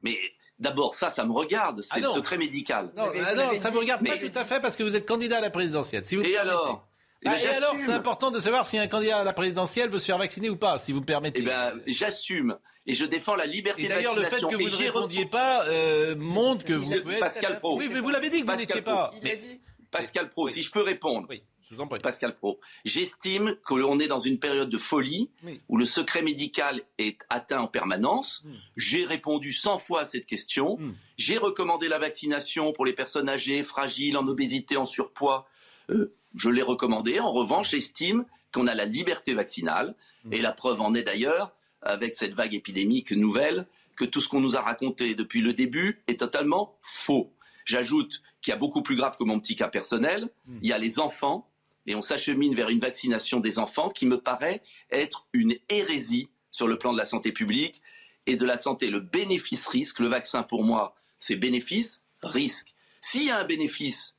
Mais D'abord, ça, ça me regarde, c'est ah le secret médical. Non, ah ça ne vous regarde pas tout à fait parce que vous êtes candidat à la présidentielle. Si vous et alors ben, et, alors, c'est important de savoir si un candidat à la présidentielle veut se faire vacciner ou pas, si vous me permettez. Eh bien, j'assume et je défends la liberté de D'ailleurs, le fait que vous ne répondiez pas euh, montre que vous pouvez Pascal Pro. Oui, mais vous l'avez dit que vous n'étiez pas. Pascal Pro, si je peux répondre. Oui. Je vous en prie. Pascal Pro. J'estime que l'on est dans une période de folie où le secret médical est atteint en permanence. Hmm. J'ai répondu 100 fois à cette question. Hmm. J'ai recommandé la vaccination pour les personnes âgées, fragiles, en obésité, en surpoids. Euh, je l'ai recommandé. En revanche, j'estime qu'on a la liberté vaccinale. Mm. Et la preuve en est d'ailleurs, avec cette vague épidémique nouvelle, que tout ce qu'on nous a raconté depuis le début est totalement faux. J'ajoute qu'il y a beaucoup plus grave que mon petit cas personnel. Mm. Il y a les enfants. Et on s'achemine vers une vaccination des enfants qui me paraît être une hérésie sur le plan de la santé publique et de la santé. Le bénéfice-risque, le vaccin pour moi, c'est bénéfice-risque. S'il y a un bénéfice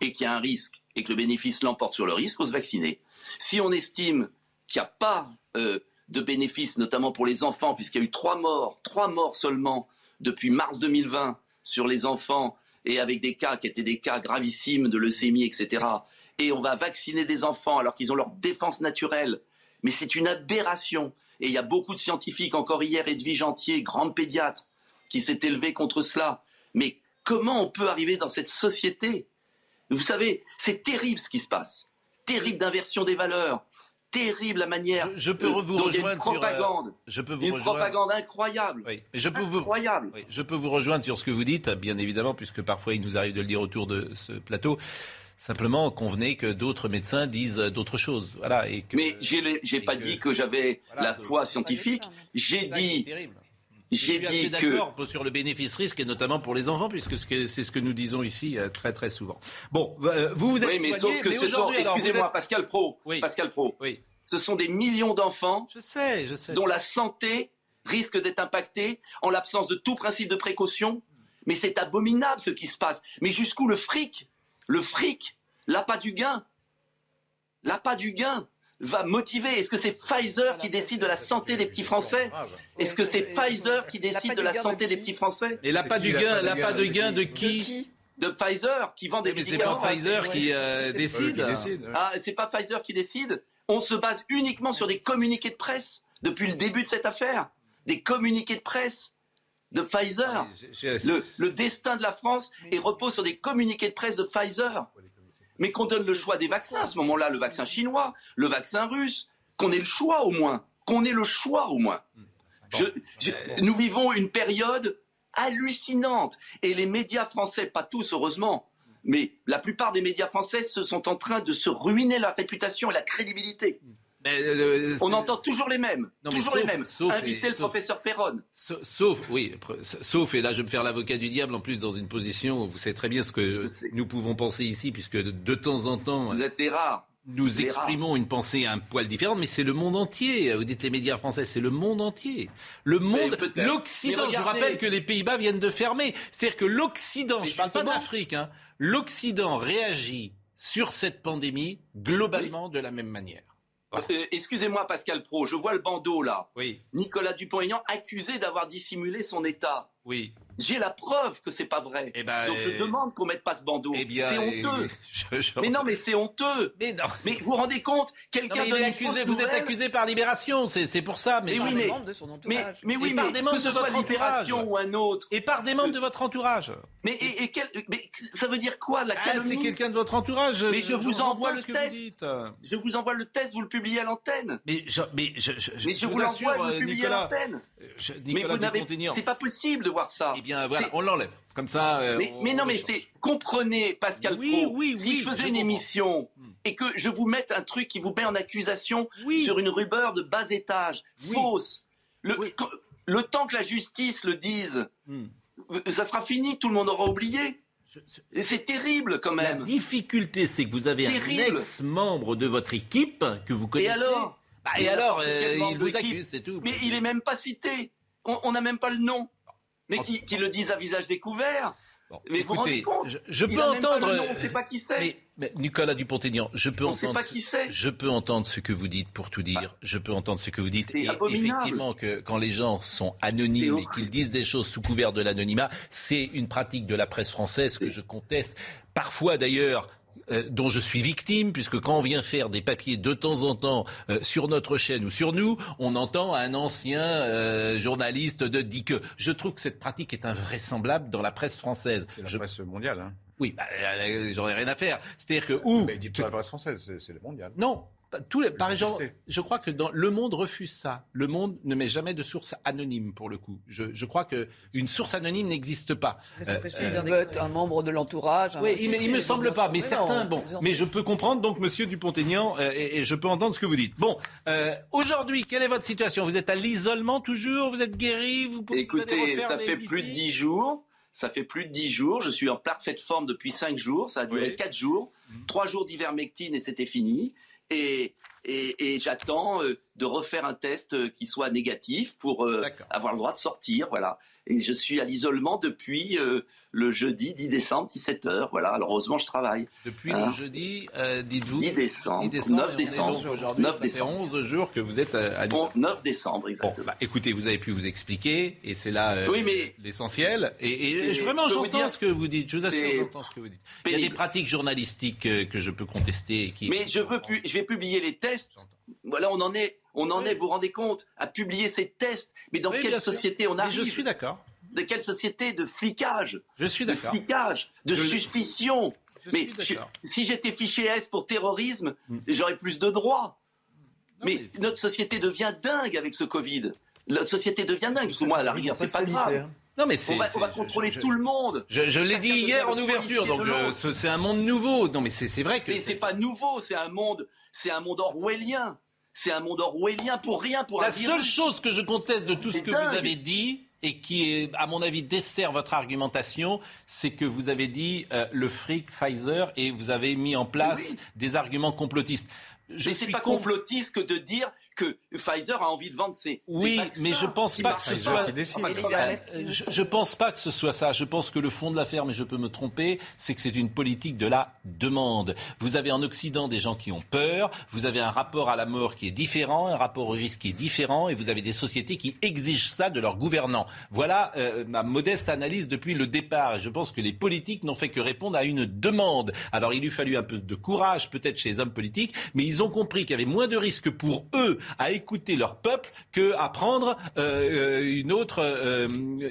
et qu'il y a un risque et que le bénéfice l'emporte sur le risque, faut se vacciner. Si on estime qu'il n'y a pas euh, de bénéfice, notamment pour les enfants, puisqu'il y a eu trois morts, trois morts seulement depuis mars 2020 sur les enfants, et avec des cas qui étaient des cas gravissimes de leucémie, etc. Et on va vacciner des enfants alors qu'ils ont leur défense naturelle. Mais c'est une aberration. Et il y a beaucoup de scientifiques, encore hier, Edwige Gentier, grande pédiatre, qui s'est élevé contre cela. Mais comment on peut arriver dans cette société vous savez, c'est terrible ce qui se passe. Terrible d'inversion des valeurs. Terrible la manière je, peux vous rejoindre une propagande. Sur, je peux vous une propagande incroyable. Oui, mais je peux incroyable. Vous, je peux vous rejoindre sur ce que vous dites, bien évidemment, puisque parfois il nous arrive de le dire autour de ce plateau. Simplement, convenez que d'autres médecins disent d'autres choses. Voilà, et que, mais j'ai pas dit que j'avais la foi scientifique. J'ai dit j'ai dit d'accord sur le bénéfice-risque et notamment pour les enfants, puisque c'est ce que nous disons ici euh, très très souvent. Bon, euh, vous vous êtes oui, mais sauf que ce sont, excusez-moi, Pascal Pro, oui. Pascal Pro, oui. ce sont des millions d'enfants, je sais, je sais, dont la santé risque d'être impactée en l'absence de tout principe de précaution. Mais c'est abominable ce qui se passe. Mais jusqu'où le fric, le fric, l'appât du gain, l'appât du gain va motiver Est-ce que c'est Pfizer qui décide de la santé des petits Français Est-ce que c'est Pfizer qui décide de la santé des petits Français Et l'appât du gain, l'appât de gain de qui de Pfizer qui vend des mais médicaments. c'est pas Pfizer qui euh, décide. Ah, c'est pas Pfizer qui décide. On se base uniquement sur des communiqués de presse depuis le début de cette affaire. Des communiqués de presse de Pfizer. Le, le destin de la France est repose sur des communiqués de presse de Pfizer mais qu'on donne le choix des vaccins à ce moment-là, le vaccin chinois, le vaccin russe, qu'on ait le choix au moins, qu'on ait le choix au moins. nous vivons une période hallucinante et les médias français, pas tous heureusement, mais la plupart des médias français se sont en train de se ruiner la réputation et la crédibilité. Euh, On entend toujours les mêmes, toujours les mêmes. Sauf, Invitez le professeur Perron. Sauf, oui, sauf, et là je vais me faire l'avocat du diable en plus dans une position où vous savez très bien ce que nous pouvons penser ici, puisque de, temps en temps. Vous êtes des rares. Nous exprimons une pensée un poil différente, mais c'est le monde entier. Vous dites les médias français, c'est le monde entier. Le monde, l'Occident. Je rappelle que les Pays-Bas viennent de fermer. C'est-à-dire que l'Occident, je ne parle pas d'Afrique, hein, l'Occident réagit sur cette pandémie globalement de la même manière. Euh, excusez-moi, Pascal Pro, je vois le bandeau là. Oui. Nicolas Dupont-Aignan accusé d'avoir dissimulé son état. Oui. J'ai la preuve que c'est pas vrai. Eh ben, Donc je euh, demande qu'on mette pas ce bandeau. Eh c'est honteux. Mais non, mais c'est honteux. Mais non. Mais vous vous rendez compte Quelqu'un accusé. Vous êtes accusé par Libération. C'est pour ça. Mais, oui, mais, de son mais, mais oui, par des membres de votre entourage ou un autre. Et par des membres de votre entourage. Mais et, quel, mais ça veut dire quoi la ah, calomnie C'est quelqu'un de votre entourage. Mais je, vous envoie le test. Je vous envoie le test. Vous le publiez à l'antenne. Mais je, mais je, mais je vous l'envoie. Vous le publiez à l'antenne. Mais vous n'avez. C'est pas possible de voir ça. Eh bien, voilà, on l'enlève. Comme ça. Euh, mais, non, mais c'est comprenez, Pascal oui, Pro. Oui, si je faisais une émission hmm. et que je vous mette un truc qui vous met en accusation sur une rumeur de bas étage, fausse, le, le, temps que la justice le dise, hmm. ça sera fini, tout le monde aura oublié. C'est terrible quand même. La difficulté, c'est que vous avez un ex-membre de votre équipe que vous connaissez. Et alors? Bah, et alors, il vous accuse, c'est tout. Mais il est même pas cité. On n'a même pas le nom. Mais qui, qui le disent à visage découvert mais vous vous rendez compte Je, je peux entendre. on ne sait pas qui c'est. Mais, Nicolas Dupont-Aignan, je peux on entendre. Sait pas qui c'est. Je peux entendre ce que vous dites pour tout dire. Ah. Je peux entendre ce que vous dites. Et abominable. effectivement, que quand les gens sont anonymes et qu'ils disent des choses sous couvert de l'anonymat, c'est une pratique de la presse française que je conteste. Parfois, d'ailleurs, euh, dont je suis victime, puisque quand on vient faire des papiers de temps en temps euh, sur notre chaîne ou sur nous, on entend un ancien euh, journaliste de dit que. Je trouve que cette pratique est invraisemblable dans la presse française. C'est la je... presse mondiale. Hein. Oui, bah, j'en ai rien à faire. C'est-à-dire que où Mais dites pas la presse française, c'est le mondial. Non, par exemple, je crois que dans le Monde refuse ça. Le Monde ne met jamais de source anonyme pour le coup. Je, je crois que une source anonyme n'existe pas. Euh, euh, un membre de l'entourage. Oui, il, il, me semble pas, mais certains. bon, mais je peux comprendre donc, Monsieur Dupont-Aignan, euh, et, et, je peux entendre ce que vous dites. Bon, euh, aujourd'hui, quelle est votre situation? Vous êtes à l'isolement toujours? Vous êtes guéri? Vous pouvez Écoutez, ça fait plus de dix jours. Ça fait plus de 10 jours. Je suis en parfaite forme depuis 5 jours. Ça a duré oui. 4 jours. Mmh. 3 jours d'ivermectine et c'était fini. Et, et, j'attends euh, de refaire un test euh, qui soit négatif pour euh, avoir le droit de sortir. Voilà. Et je suis à l'isolement depuis euh, le jeudi 10 décembre, 17h. Voilà. Alors, heureusement, je travaille. Depuis hein le jeudi, euh, dites-vous 10 décembre. 10 décembre 9 décembre. Aujourd'hui, 9 ça décembre. fait 11 jours que vous êtes à, à... Bon, 9 décembre, exactement. Bon, bah, écoutez, vous avez pu vous expliquer, et c'est là oui, mais... l'essentiel. Et, et, et vraiment, j'entends ce que vous dites. Je vous assure, j'entends ce que vous dites. Il y a des pratiques journalistiques que je peux contester. Et qui... Mais je, veux pu... je vais publier les tests. Voilà, on en est. On en oui. est, vous vous rendez compte, à publier ces tests. Mais dans oui, quelle société sûr. on arrive mais Je suis d'accord. De quelle société De flicage. Je suis d'accord. De flicage, de je... suspicion. Je mais je, si j'étais fiché S pour terrorisme, mm. j'aurais plus de droits. Mais, mais, notre société devient dingue avec ce Covid. La société devient dingue. Parce que moi, à la rigueur, c'est pas grave. Non, mais on va, on va contrôler je, tout le monde. Je, je l'ai dit hier en ouverture, donc c'est un monde nouveau. Non, mais c'est vrai que. Mais c'est pas nouveau, c'est un monde, c'est un monde orwellien. C'est un monde orwellien pour rien, pour La un seule chose que je conteste de tout ce que dingue. vous avez dit, et qui, est, à mon avis, dessert votre argumentation, c'est que vous avez dit euh, le fric Pfizer et vous avez mis en place oui. des arguments complotistes. Je mais c'est pas complotiste que de dire que Pfizer a envie de vendre ses. Oui, mais je pense pas que ce soit. je, je pense pas que ce soit ça. Je pense que le fond de l'affaire, mais je peux me tromper, c'est que c'est une politique de la demande. Vous avez en Occident des gens qui ont peur. Vous avez un rapport à la mort qui est différent, un rapport au risque qui est différent, et vous avez des sociétés qui exigent ça de leurs gouvernants. Voilà euh, ma modeste analyse depuis le départ. Et je pense que les politiques n'ont fait que répondre à une demande. Alors il eût fallu un peu de courage, peut-être chez les hommes politiques, mais ils ont compris qu'il y avait moins de risques pour eux à écouter leur peuple qu'à prendre euh, une autre euh,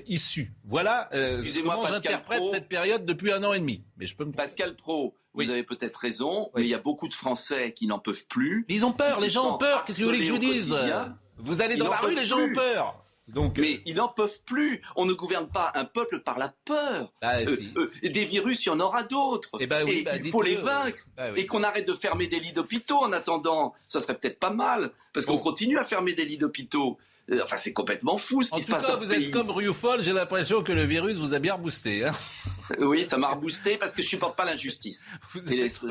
issue. Voilà euh, comment j'interprète cette période depuis un an et demi. Mais je peux me... Pascal Pro, oui. vous avez peut-être raison, mais il y a beaucoup de Français qui n'en peuvent plus. Mais ils ont peur, les gens ont peur. Qu'est-ce que vous voulez que je vous dise? Vous allez dans la rue, les gens ont peur. Donc, mais euh... ils n'en peuvent plus. On ne gouverne pas un peuple par la peur. Bah, euh, euh, des virus, il y en aura d'autres. Et, bah, oui, et bah, il faut les vaincre. et qu'on arrête de fermer des lits d'hôpitaux en attendant. Ça serait peut-être pas mal. Parce bon. qu'on continue à fermer des lits d'hôpitaux. Enfin, c'est complètement fou ce qui en se tout passe. Cas, dans vous ce êtes comme Rioufol, j'ai l'impression que le virus vous a bien reboosté. Hein oui, ça m'a reboosté parce que je supporte pas l'injustice.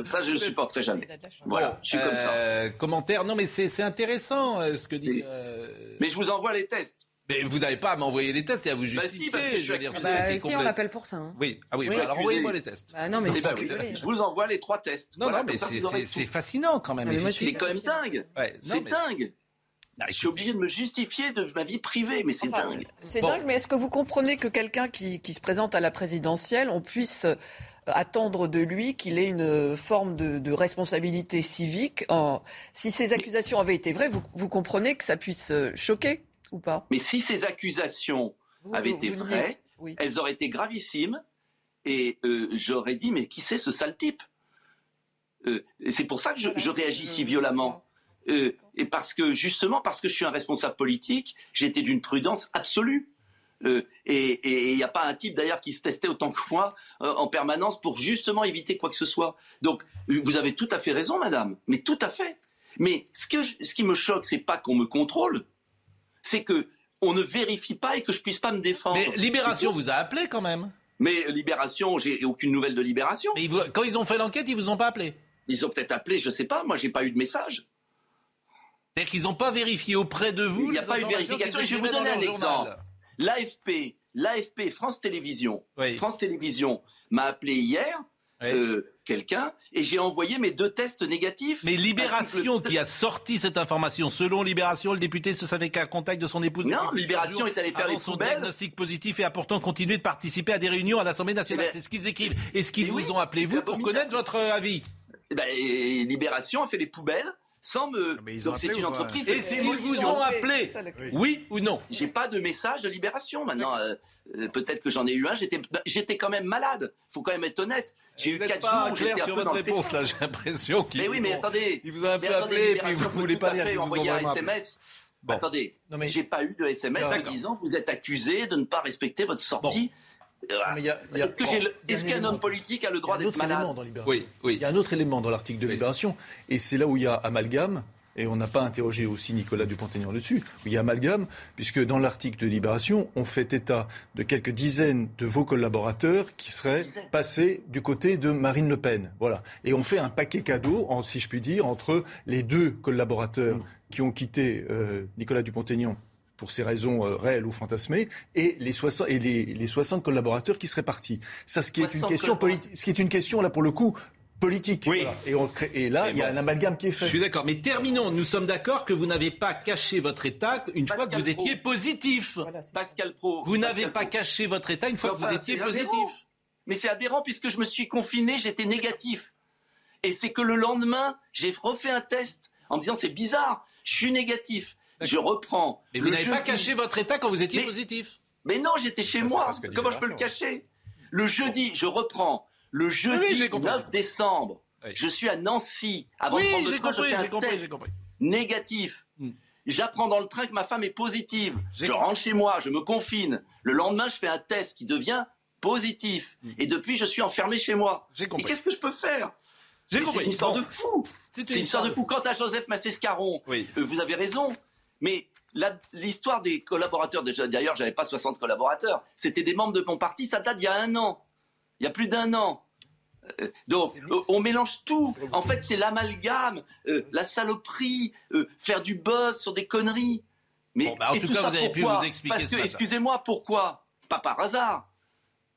Ça, je ne supporterai jamais. Voilà, je suis comme ça. Commentaire, non mais c'est intéressant ce que dit. Euh... Mais je vous envoie les tests. Mais vous n'avez pas à m'envoyer les tests et à vous justifier. Bah si, je veux dire, bah, si complet... on l'appelle pour ça. Hein. Oui, ah oui, oui bah alors envoyez-moi les tests. Bah non, mais eh bah, oui, je vous envoie les trois tests. Non, voilà, non, mais c'est fascinant quand même. Mais c'est quand même dingue. Ouais, c'est mais... dingue. je suis obligé de me justifier de ma vie privée, mais c'est enfin, dingue. C'est bon. dingue, mais est-ce que vous comprenez que quelqu'un qui, qui, se présente à la présidentielle, on puisse attendre de lui qu'il ait une forme de, de responsabilité civique? En... Si ces accusations avaient été vraies, vous, vous comprenez que ça puisse choquer? Ou pas? Mais si ces accusations vous, avaient vous, été vous vraies, oui. elles auraient été gravissimes et euh, j'aurais dit mais qui c'est ce sale type? Euh, C'est pour ça que je, réagis si violemment. Euh, et parce que justement parce que je suis un responsable politique, j'étais d'une prudence absolue. Et il n'y a pas un type d'ailleurs qui se testait autant que moi en permanence pour justement éviter quoi que ce soit. Donc vous avez tout à fait raison, madame, mais tout à fait. Mais ce, que je, ce qui me choque, c'est pas qu'on me contrôle, c'est que on ne vérifie pas et que je puisse pas me défendre. Mais Libération vous a appelé quand même. Mais Libération, j'ai aucune nouvelle de Libération. Mais vous, quand ils ont fait l'enquête, ils vous ont pas appelé. Ils ont peut-être appelé, je sais pas. Moi, j'ai pas eu de message. C'est-à-dire qu'ils n'ont pas vérifié auprès de vous Il n'y a pas eu de vérification. je vais vous donner un exemple. L'AFP, l'AFP, France Télévisions, France Télévisions m'a appelé hier. Euh, quelqu'un et j'ai envoyé mes deux tests négatifs. Mais Libération qui a sorti cette information, selon Libération, le député se savait qu'à contact de son épouse. Non, Libération est allé faire les son diagnostic positif et a pourtant continué de participer à des réunions à l'Assemblée nationale. C'est ce qu'ils écrivent. Est-ce qu'ils vous ont appelé vous pour connaître votre avis eh ben, Libération a fait les poubelles sans me. Donc c'est une entreprise. Et s'ils vous ont appelé, oui ou non? J'ai pas de message de libération. Maintenant, euh, euh, peut-être que j'en ai eu un. J'étais, j'étais quand même malade. Faut quand même être honnête. J'ai eu quatre pas jours. clair sur votre réponse là. J'ai l'impression qu'il. Mais oui, mais attendez. Il vous a un peu appelé et puis vous voulez pas dire. envoyer un SMS. Bon. Attendez, non, mais... j'ai pas eu de SMS en disant vous êtes accusé de ne pas respecter votre sortie. Est-ce qu'un homme politique a le droit d'être malade Oui, oui. Il y a un autre élément dans l'article de Libération, et c'est là où il y a amalgame, et on n'a pas interrogé aussi Nicolas Dupont-Aignan dessus, où il y a amalgame, puisque dans l'article de Libération, on fait état de quelques dizaines de vos collaborateurs qui seraient passés du côté de Marine Le Pen. Voilà. Et on fait un paquet cadeau, si je puis dire, entre les deux collaborateurs mm. qui ont quitté euh, Nicolas Dupont-Aignan pour ces raisons euh, réelles ou fantasmées, et les 60, et les, les 60 collaborateurs qui seraient partis. Ça, ce qui est une question politique, ce qui est une question là pour le coup politique. Oui. Et, on et, là, il y a un amalgame qui est fait. Je suis d'accord. Mais terminons. Nous sommes d'accord que vous n'avez pas caché votre état une fois que vous étiez positif. Pascal Pro. Vous n'avez pas caché votre état une fois que vous étiez positif. Mais c'est aberrant puisque je me suis confiné, j'étais négatif. Et c'est que le lendemain, j'ai refait un test en me disant c'est bizarre, je suis négatif. Je reprends. Mais vous n'avez pas caché votre état quand vous étiez positif. Mais non, j'étais chez moi. Comment je peux le cacher? Le jeudi, je reprends. Le jeudi 9 décembre, je suis à Nancy. Avant de prendre le train, je fais un test négatif. Hmm. J'apprends dans le train que ma femme est positive. Je rentre chez moi, je me confine. Le lendemain, je fais un test qui devient positif. Hmm. Et depuis, je suis enfermé chez moi. Et qu'est-ce que je peux faire? C'est une histoire de fou. C'est une, histoire de fou. Quant à Joseph Massescaron, euh, vous avez raison. Mais l'histoire des collaborateurs, d'ailleurs, j'avais pas 60 collaborateurs, c'était des membres de mon parti, ça date d'il y a un an. Il y a plus d'un an. Euh, donc, euh, on mélange tout. En fait, c'est l'amalgame, euh, la saloperie, faire du buzz sur des conneries. Mais bah, en tout, cas, vous avez pu vous expliquer que, excusez-moi, pourquoi Pas par hasard.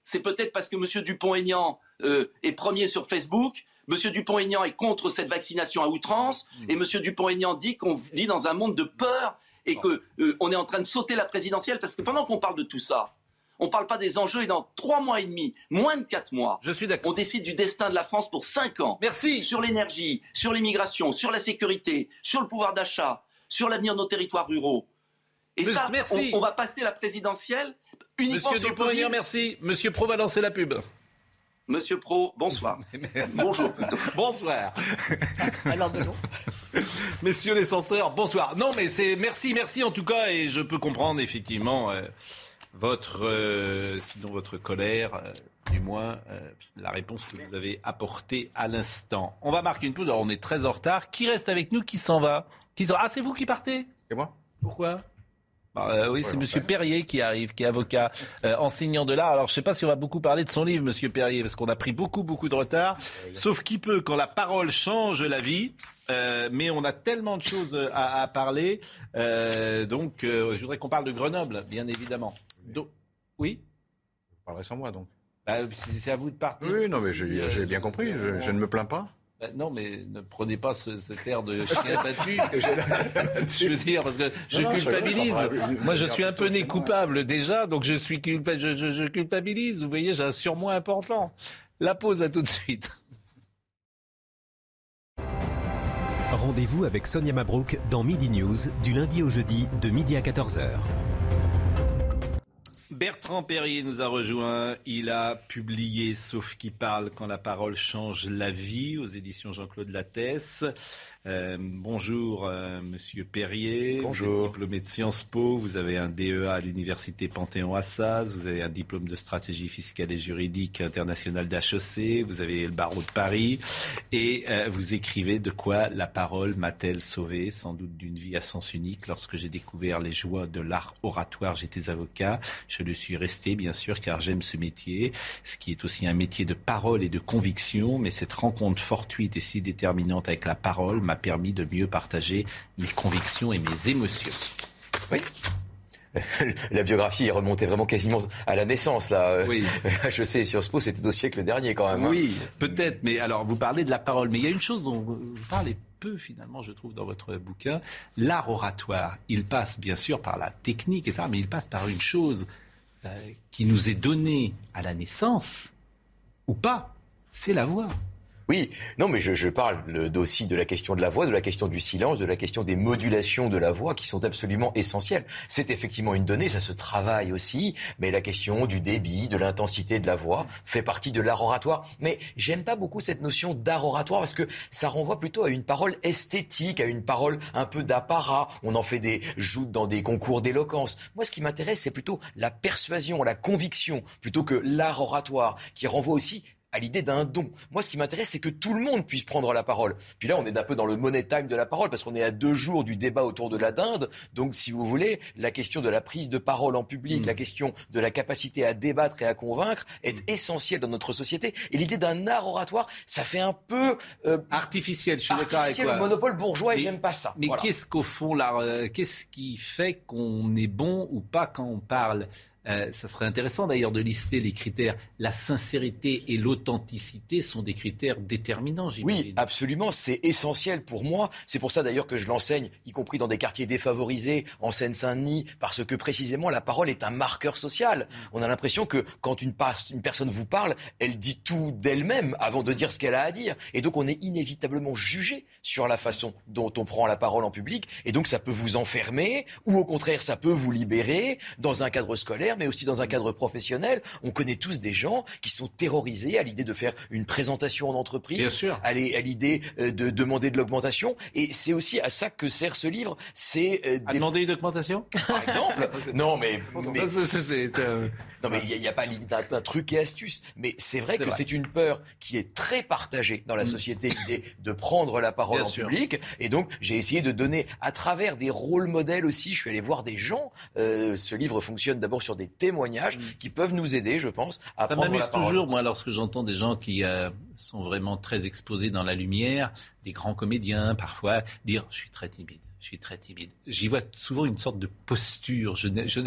C'est peut-être parce que M. Dupont-Aignan est premier sur Facebook, M. Dupont-Aignan est contre cette vaccination à outrance et M. Dupont-Aignan dit qu'on vit dans un monde de peur et qu'on euh, est en train de sauter la présidentielle parce que pendant qu'on parle de tout ça, on ne parle pas des enjeux et dans trois mois et demi, moins de quatre mois, Je suis d'accord. on décide du destin de la France pour cinq ans. Merci. Sur l'énergie, sur l'immigration, sur la sécurité, sur le pouvoir d'achat, sur l'avenir de nos territoires ruraux. Et ça, merci. On, va passer la présidentielle uniquement Monsieur Dupont-Aignan, merci. Monsieur Pro va lancer la pub. Monsieur Pro, bonsoir. Bonjour. bonsoir. Alors de Messieurs les censeurs, bonsoir. Non, mais c'est merci, merci en tout cas, et je peux comprendre effectivement euh, votre, euh, sinon votre colère, euh, du moins la réponse que vous avez apportée à l'instant. On va marquer une pause. Alors on est très en retard. Qui reste avec nous Qui s'en va? Qui Ah, c'est vous qui partez? C'est moi. Pourquoi? Euh, oui, c'est Monsieur Perrier qui arrive, qui est avocat, euh, enseignant de l'art. Alors, je ne sais pas si on va beaucoup parler de son livre, Monsieur Perrier, parce qu'on a pris beaucoup, beaucoup de retard. Sauf qui peut, quand la parole change la vie. Euh, mais on a tellement de choses à, parler. donc, je voudrais qu'on parle de Grenoble, bien évidemment. Donc, oui Vous parlerez sans moi, donc. Bah, c'est à vous de partir. Oui, non, mais j'ai bien compris. je ne me plains pas. Ben non, mais ne prenez pas ce, cet air de chien battu. je veux dire, parce que je culpabilise. Moi, je suis un peu né coupable déjà, donc je, suis je, je, culpabilise. Vous voyez, j'ai un surmoi important. La pause à tout de suite. Rendez-vous avec Sonia Mabrouk dans Midi News, du lundi au jeudi, de midi à 14h. Bertrand Perrier nous a rejoint. Il a publié Sauf qui parle quand la parole change la vie aux éditions Jean-Claude Lattès. Euh, bonjour, euh, Monsieur Perrier. Bonjour. Vous êtes diplômé de Sciences Po. Vous avez un DEA à l'université Panthéon-Assas. Vous avez un diplôme de stratégie fiscale et juridique internationale d'HEC. Vous avez le barreau de Paris. Et euh, vous écrivez de quoi la parole m'a-t-elle sauvé, sans doute d'une vie à sens unique. Lorsque j'ai découvert les joies de l'art oratoire, j'étais avocat. Je le suis resté, bien sûr, car j'aime ce métier, ce qui est aussi un métier de parole et de conviction. Mais cette rencontre fortuite et si déterminante avec la parole m'a permis de mieux partager mes convictions et mes émotions. Oui. la biographie est remontée vraiment quasiment à la naissance là. Oui. Je sais, sur ce pot, c'était au siècle dernier quand même. Hein. Oui, peut-être. Mais alors, vous parlez de la parole, mais il y a une chose dont vous parlez peu finalement, je trouve, dans votre bouquin. L'art oratoire, il passe bien sûr par la technique, etc., mais il passe par une chose euh, qui nous est donnée à la naissance, ou pas, c'est la voix. Oui, non, mais je, je parle aussi de la question de la voix, de la question du silence, de la question des modulations de la voix qui sont absolument essentielles. C'est effectivement une donnée, ça se travaille aussi, mais la question du débit, de l'intensité de la voix fait partie de l'art oratoire. Mais j'aime pas beaucoup cette notion d'art oratoire parce que ça renvoie plutôt à une parole esthétique, à une parole un peu d'apparat. On en fait des joutes dans des concours d'éloquence. Moi, ce qui m'intéresse, c'est plutôt la persuasion, la conviction, plutôt que l'art oratoire, qui renvoie aussi à l'idée d'un don. Moi, ce qui m'intéresse, c'est que tout le monde puisse prendre la parole. Puis là, on est un peu dans le money time de la parole, parce qu'on est à deux jours du débat autour de la dinde. Donc, si vous voulez, la question de la prise de parole en public, mm. la question de la capacité à débattre et à convaincre est mm. essentielle dans notre société. Et l'idée d'un art oratoire, ça fait un peu... Euh, artificiel, je suis d'accord avec toi. le monopole bourgeois, et j'aime pas ça. Mais qu'est-ce qu'au fond, euh, qu'est-ce qui fait qu'on est bon ou pas quand on parle? Euh, ça serait intéressant d'ailleurs de lister les critères. La sincérité et l'authenticité sont des critères déterminants, Oui, absolument. C'est essentiel pour moi. C'est pour ça d'ailleurs que je l'enseigne, y compris dans des quartiers défavorisés, en Seine-Saint-Denis, parce que précisément la parole est un marqueur social. On a l'impression que quand une, une personne vous parle, elle dit tout d'elle-même avant de dire ce qu'elle a à dire. Et donc on est inévitablement jugé sur la façon dont on prend la parole en public. Et donc ça peut vous enfermer, ou au contraire ça peut vous libérer dans un cadre scolaire mais aussi dans un cadre professionnel. On connaît tous des gens qui sont terrorisés à l'idée de faire une présentation en entreprise, à l'idée euh, de demander de l'augmentation. Et c'est aussi à ça que sert ce livre. C'est euh, demander une augmentation, par exemple. non, mais, non, mais il n'y a, pas l'idée d'un truc et astuce. Mais c'est vrai que c'est une peur qui est très partagée dans la mm. société, l'idée de prendre la parole en public. Et donc, j'ai essayé de donner, à travers des rôles modèles aussi, je suis allé voir des gens. Euh, ce livre fonctionne d'abord sur des témoignages mm. qui peuvent nous aider, je pense, à Ça prendre la parole. toujours, moi, lorsque j'entends des gens qui euh, sont vraiment très exposés dans la lumière, des grands comédiens parfois, dire « je suis très timide ». Je suis très timide. J'y vois souvent une sorte de posture. Je ne, je,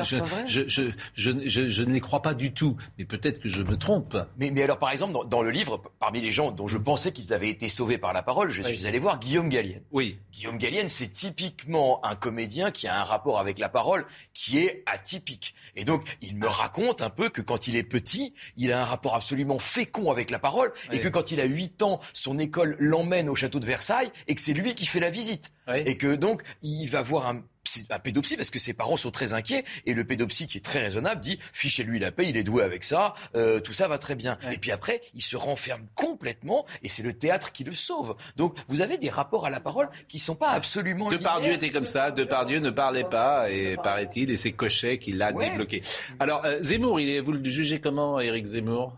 je, je, ne les crois pas du tout. Mais peut-être que je me trompe. Mais, mais alors, par exemple, dans, le livre, parmi les gens dont je pensais qu'ils avaient été sauvés par la parole, je suis allé voir Guillaume Gallienne. Oui. Guillaume Gallienne, c'est typiquement un comédien qui a un rapport avec la parole qui est atypique. Et donc, il me raconte un peu que quand il est petit, il a un rapport absolument fécond avec la parole et que quand il a 8 ans, son école l'emmène au château de Versailles et que c'est lui qui fait la visite. Et que donc, il va voir un un pédopsie parce que ses parents sont très inquiets et le pédopsie qui est très raisonnable dit fichez-lui la paix, il est doué avec ça, euh, tout ça va très bien. Et puis après, il se renferme complètement et c'est le théâtre qui le sauve. Donc vous avez des rapports à la parole qui sont pas absolument. Depardieu était comme ça. Depardieu ne parlait pas et paraît-il et c'est Cochet qui l'a débloqué. Alors euh, Zemmour, il est, vous le jugez comment, Éric Zemmour?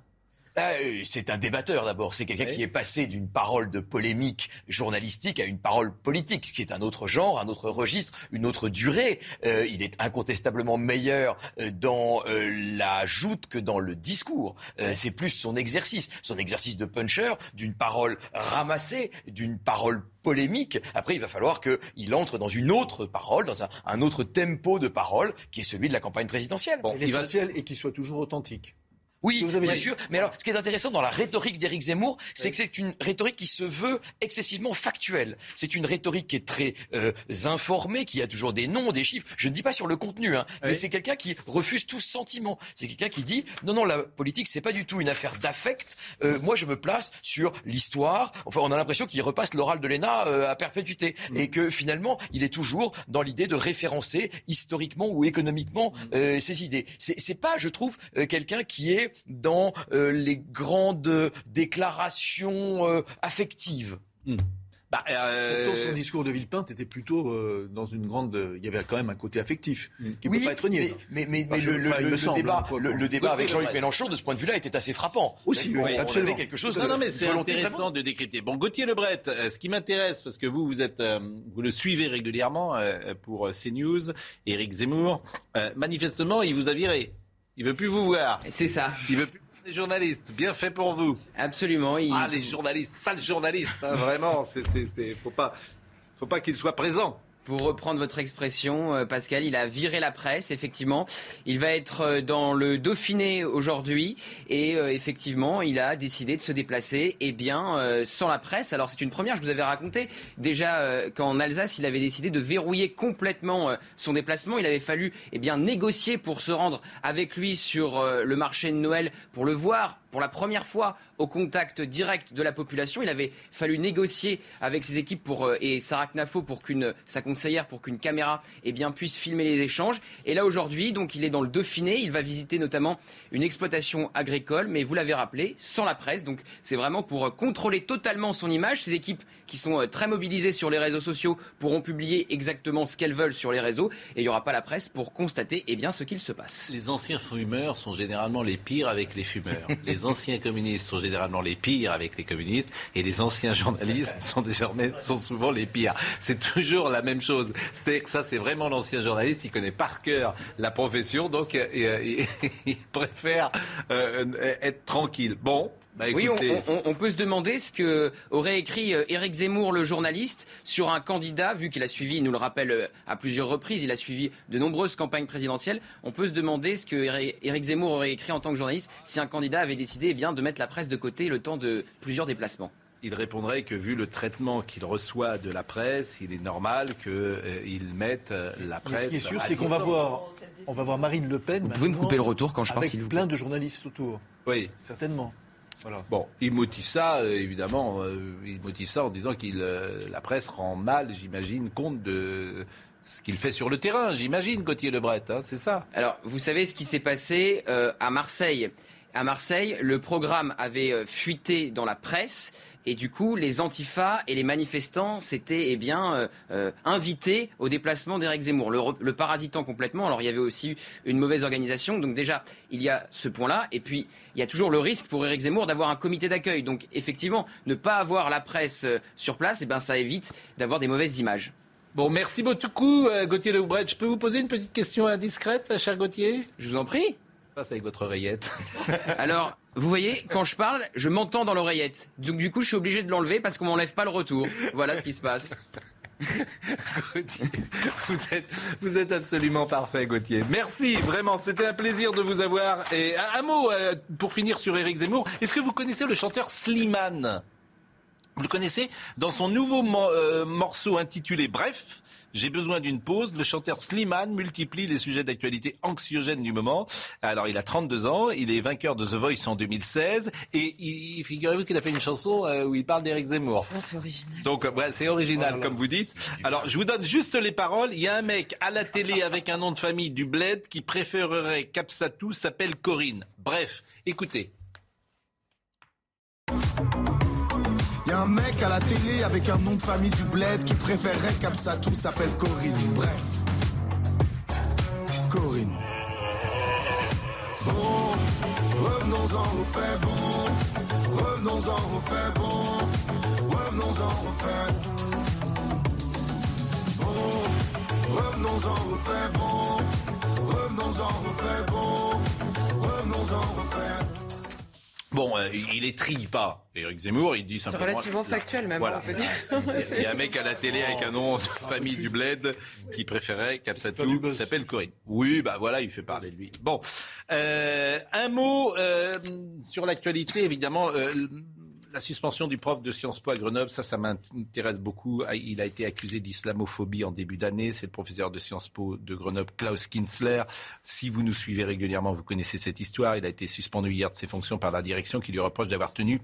Ah, euh, c'est un débatteur d'abord. C'est quelqu'un qui est passé d'une parole de polémique journalistique à une parole politique, ce qui est un autre genre, un autre registre, une autre durée. Euh, il est incontestablement meilleur euh, dans la joute que dans le discours. c'est plus son exercice, son exercice de puncher, d'une parole ramassée, d'une parole polémique. Après, il va falloir qu'il entre dans une autre parole, dans un, autre tempo de parole, qui est celui de la campagne présidentielle. L'essentiel est qu'il soit toujours authentique. Oui, bien sûr. Mais alors, ce qui est intéressant dans la rhétorique d'Éric Zemmour, c'est que c'est une rhétorique qui se veut excessivement factuelle. C'est une rhétorique qui est très euh, informée, qui a toujours des noms, des chiffres. Je ne dis pas sur le contenu, hein, mais c'est quelqu'un qui refuse tout sentiment. C'est quelqu'un qui dit non, non, la politique, c'est pas du tout une affaire d'affect. Euh, moi, je me place sur l'histoire. Enfin, on a l'impression qu'il repasse l'oral de l'ENA euh, à perpétuité mm. et que finalement, il est toujours dans l'idée de référencer historiquement ou économiquement mm. ses idées. C'est pas, je trouve, quelqu'un qui est dans euh, les grandes déclarations euh, affectives. Hmm. Bah, euh... Pourtant, son discours de Villepinte était plutôt euh, dans une grande. Il y avait quand même un côté affectif hmm. qui ne peut pas être nié. Mais, mais, mais le, le, débat, le, débat avec Jean-Luc Mélenchon, de ce point de vue-là, était assez frappant. Aussi, oui, absolument. quelque chose. Non, non, mais c'est intéressant de décrypter. Bon, Gauthier Lebret, ce qui m'intéresse, parce que vous, vous êtes, vous le suivez régulièrement pour CNews, Éric Zemmour, manifestement, il vous a viré. Il veut plus vous voir. C'est ça. Il veut plus les journalistes. Bien fait pour vous. Absolument. Ah, les journalistes, sales journalistes, hein, vraiment. C'est, c'est, faut pas, faut pas qu'ils soient présents. Pour reprendre votre expression, euh, Pascal, il a viré la presse, effectivement. Il va être euh, dans le Dauphiné aujourd'hui et euh, effectivement, il a décidé de se déplacer eh bien, sans la presse. Alors c'est une première, je vous avais raconté déjà qu'en Alsace, il avait décidé de verrouiller complètement son déplacement. Il avait fallu eh bien, négocier pour se rendre avec lui sur le marché de Noël, pour le voir pour la première fois au contact direct de la population. Il avait fallu négocier avec ses équipes pour, euh, et Sarah Knafo pour qu'une, sa conseillère pour qu'une caméra eh bien, puisse filmer les échanges. Et là aujourd'hui, donc il est dans le Dauphiné. Il va visiter notamment une exploitation agricole, mais vous l'avez rappelé, sans la presse. Donc c'est vraiment pour euh, contrôler totalement son image. Ses équipes qui sont euh, très mobilisées sur les réseaux sociaux pourront publier exactement ce qu'elles veulent sur les réseaux. Et il n'y aura pas la presse pour constater eh bien, ce qu'il se passe. Les anciens fumeurs sont généralement les pires avec les fumeurs. Les anciens communistes sont généralement les pires avec les communistes et les anciens journalistes sont désormais sont souvent les pires. C'est toujours la même chose. C'est que ça, c'est vraiment l'ancien journaliste. Il connaît par cœur la profession, donc euh, il préfère euh, être tranquille. Bon, bah, oui, on, peut se demander ce que aurait écrit euh, Éric Zemmour, le journaliste, sur un candidat, vu qu'il a suivi, il nous le rappelle euh, à plusieurs reprises, il a suivi de nombreuses campagnes présidentielles. On peut se demander ce que Éric Zemmour aurait écrit en tant que journaliste si un candidat avait décidé eh bien, de mettre la presse de côté le temps de plusieurs déplacements il répondrait que vu le traitement qu'il reçoit de la presse, il est normal qu'il euh, mette la presse. ce qui est sûr, c'est qu'on va voir, on va voir Marine Le Pen. Vous pouvez me couper le retour quand je parle, Avec plein de journalistes autour. Oui, certainement. Bon, il motive ça, euh, évidemment, euh, il motive ça en disant que euh, la presse rend mal, j'imagine, compte de ce qu'il fait sur le terrain, j'imagine, Gauthier Lebret, hein, c'est ça? Alors, vous savez ce qui s'est passé à Marseille à Marseille, le programme avait fuité dans la presse. Et du coup, les antifas et les manifestants s'étaient eh bien, euh, euh, invités au déplacement d'Éric Zemmour, le, parasitant complètement. Alors il y avait aussi une mauvaise organisation. Donc déjà, il y a ce point-là. Et puis, il y a toujours le risque pour Éric Zemmour d'avoir un comité d'accueil. Donc effectivement, ne pas avoir la presse euh, sur place, eh ben, ça évite d'avoir des mauvaises images. Bon, merci beaucoup, Gauthier Lebret. Je peux vous poser une petite question indiscrète, cher Gauthier? Je vous en prie. Passe avec votre oreillette. Alors, vous voyez, quand je parle, je m'entends dans l'oreillette. Donc du coup, je suis obligé de l'enlever parce qu'on m'enlève pas le retour. Voilà ce qui se passe. vous êtes, absolument parfait, Gauthier. Merci, vraiment, c'était un plaisir de vous avoir. Et un, mot euh, pour finir sur Éric Zemmour. Est-ce que vous connaissez le chanteur Slimane? Vous le connaissez? Dans son nouveau euh, morceau intitulé Bref, j'ai besoin d'une pause. Le chanteur Slimane multiplie les sujets d'actualité anxiogènes du moment. Alors, il a 32 ans, il est vainqueur de The Voice en 2016 et il, figurez-vous qu'il a fait une chanson euh, où il parle d'Éric Zemmour. Ah, c'est original. Donc, c'est original, comme vous dites. Alors, je vous donne juste les paroles. Il y a un mec à la télé avec un nom de famille du bled qui préférerait Capsatou s'appelle Corinne. Bref, écoutez. Y'a un mec à la télé avec un nom de famille du bled qui préférerait tout s'appelle Corinne. Bref. Corinne. Bon, revenons-en au fait bon. Revenons-en au fait bon. Revenons-en au fait. Bon, revenons-en au fait bon. Revenons-en au bon. Bon, euh, il est tri pas. Éric Zemmour, il dit simplement. C'est relativement factuel, même. On peut dire. il y a un mec à la télé avec un nom de famille du bled qui préférait Capsatou, qui s'appelle Corinne. Oui, bah voilà, il fait parler de lui. Bon, euh, un mot euh, sur l'actualité, évidemment. La suspension du prof de Sciences Po à Grenoble, ça, ça m'intéresse beaucoup. Ah, il a été accusé d'islamophobie en début d'année. C'est le professeur de Sciences Po de Grenoble, Klaus Kinsler. Si vous nous suivez régulièrement, vous connaissez cette histoire. Il a été suspendu hier de ses fonctions par la direction qui lui reproche d'avoir tenu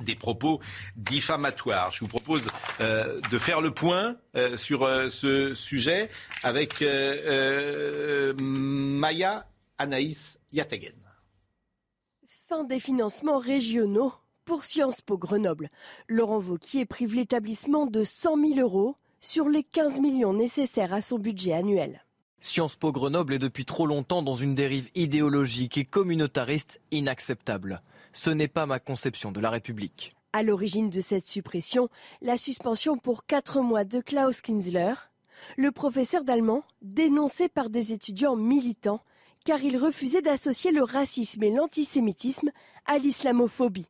des propos diffamatoires. Je vous propose euh, de faire le point euh, sur euh, ce sujet avec Maya Anaïs Yatagen. Fin des financements régionaux pour Sciences Po Grenoble. Laurent Vauquier prive l'établissement de 100 000 euros sur les 15 millions nécessaires à son budget annuel. Sciences Po Grenoble est depuis trop longtemps dans une dérive idéologique et communautariste inacceptable. Ce n'est pas ma conception de la République. À l'origine de cette suppression, la suspension pour quatre mois de Klaus Kinsler, le professeur d'allemand dénoncé par des étudiants militants car il refusait d'associer le racisme et l'antisémitisme à l'islamophobie,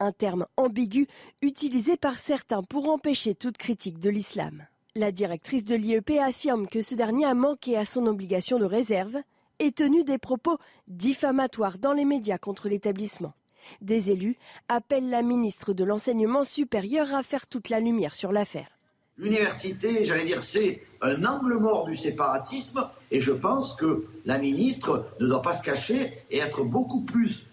un terme ambigu utilisé par certains pour empêcher toute critique de l'islam. La directrice de l'IEP affirme que ce dernier a manqué à son obligation de réserve et tenu des propos diffamatoires dans les médias contre l'établissement. Des élus appellent la ministre de l'Enseignement supérieur à faire toute la lumière sur l'affaire. L'université, j'allais dire, c'est un angle mort du séparatisme et je pense que la ministre ne doit pas se cacher et être beaucoup plus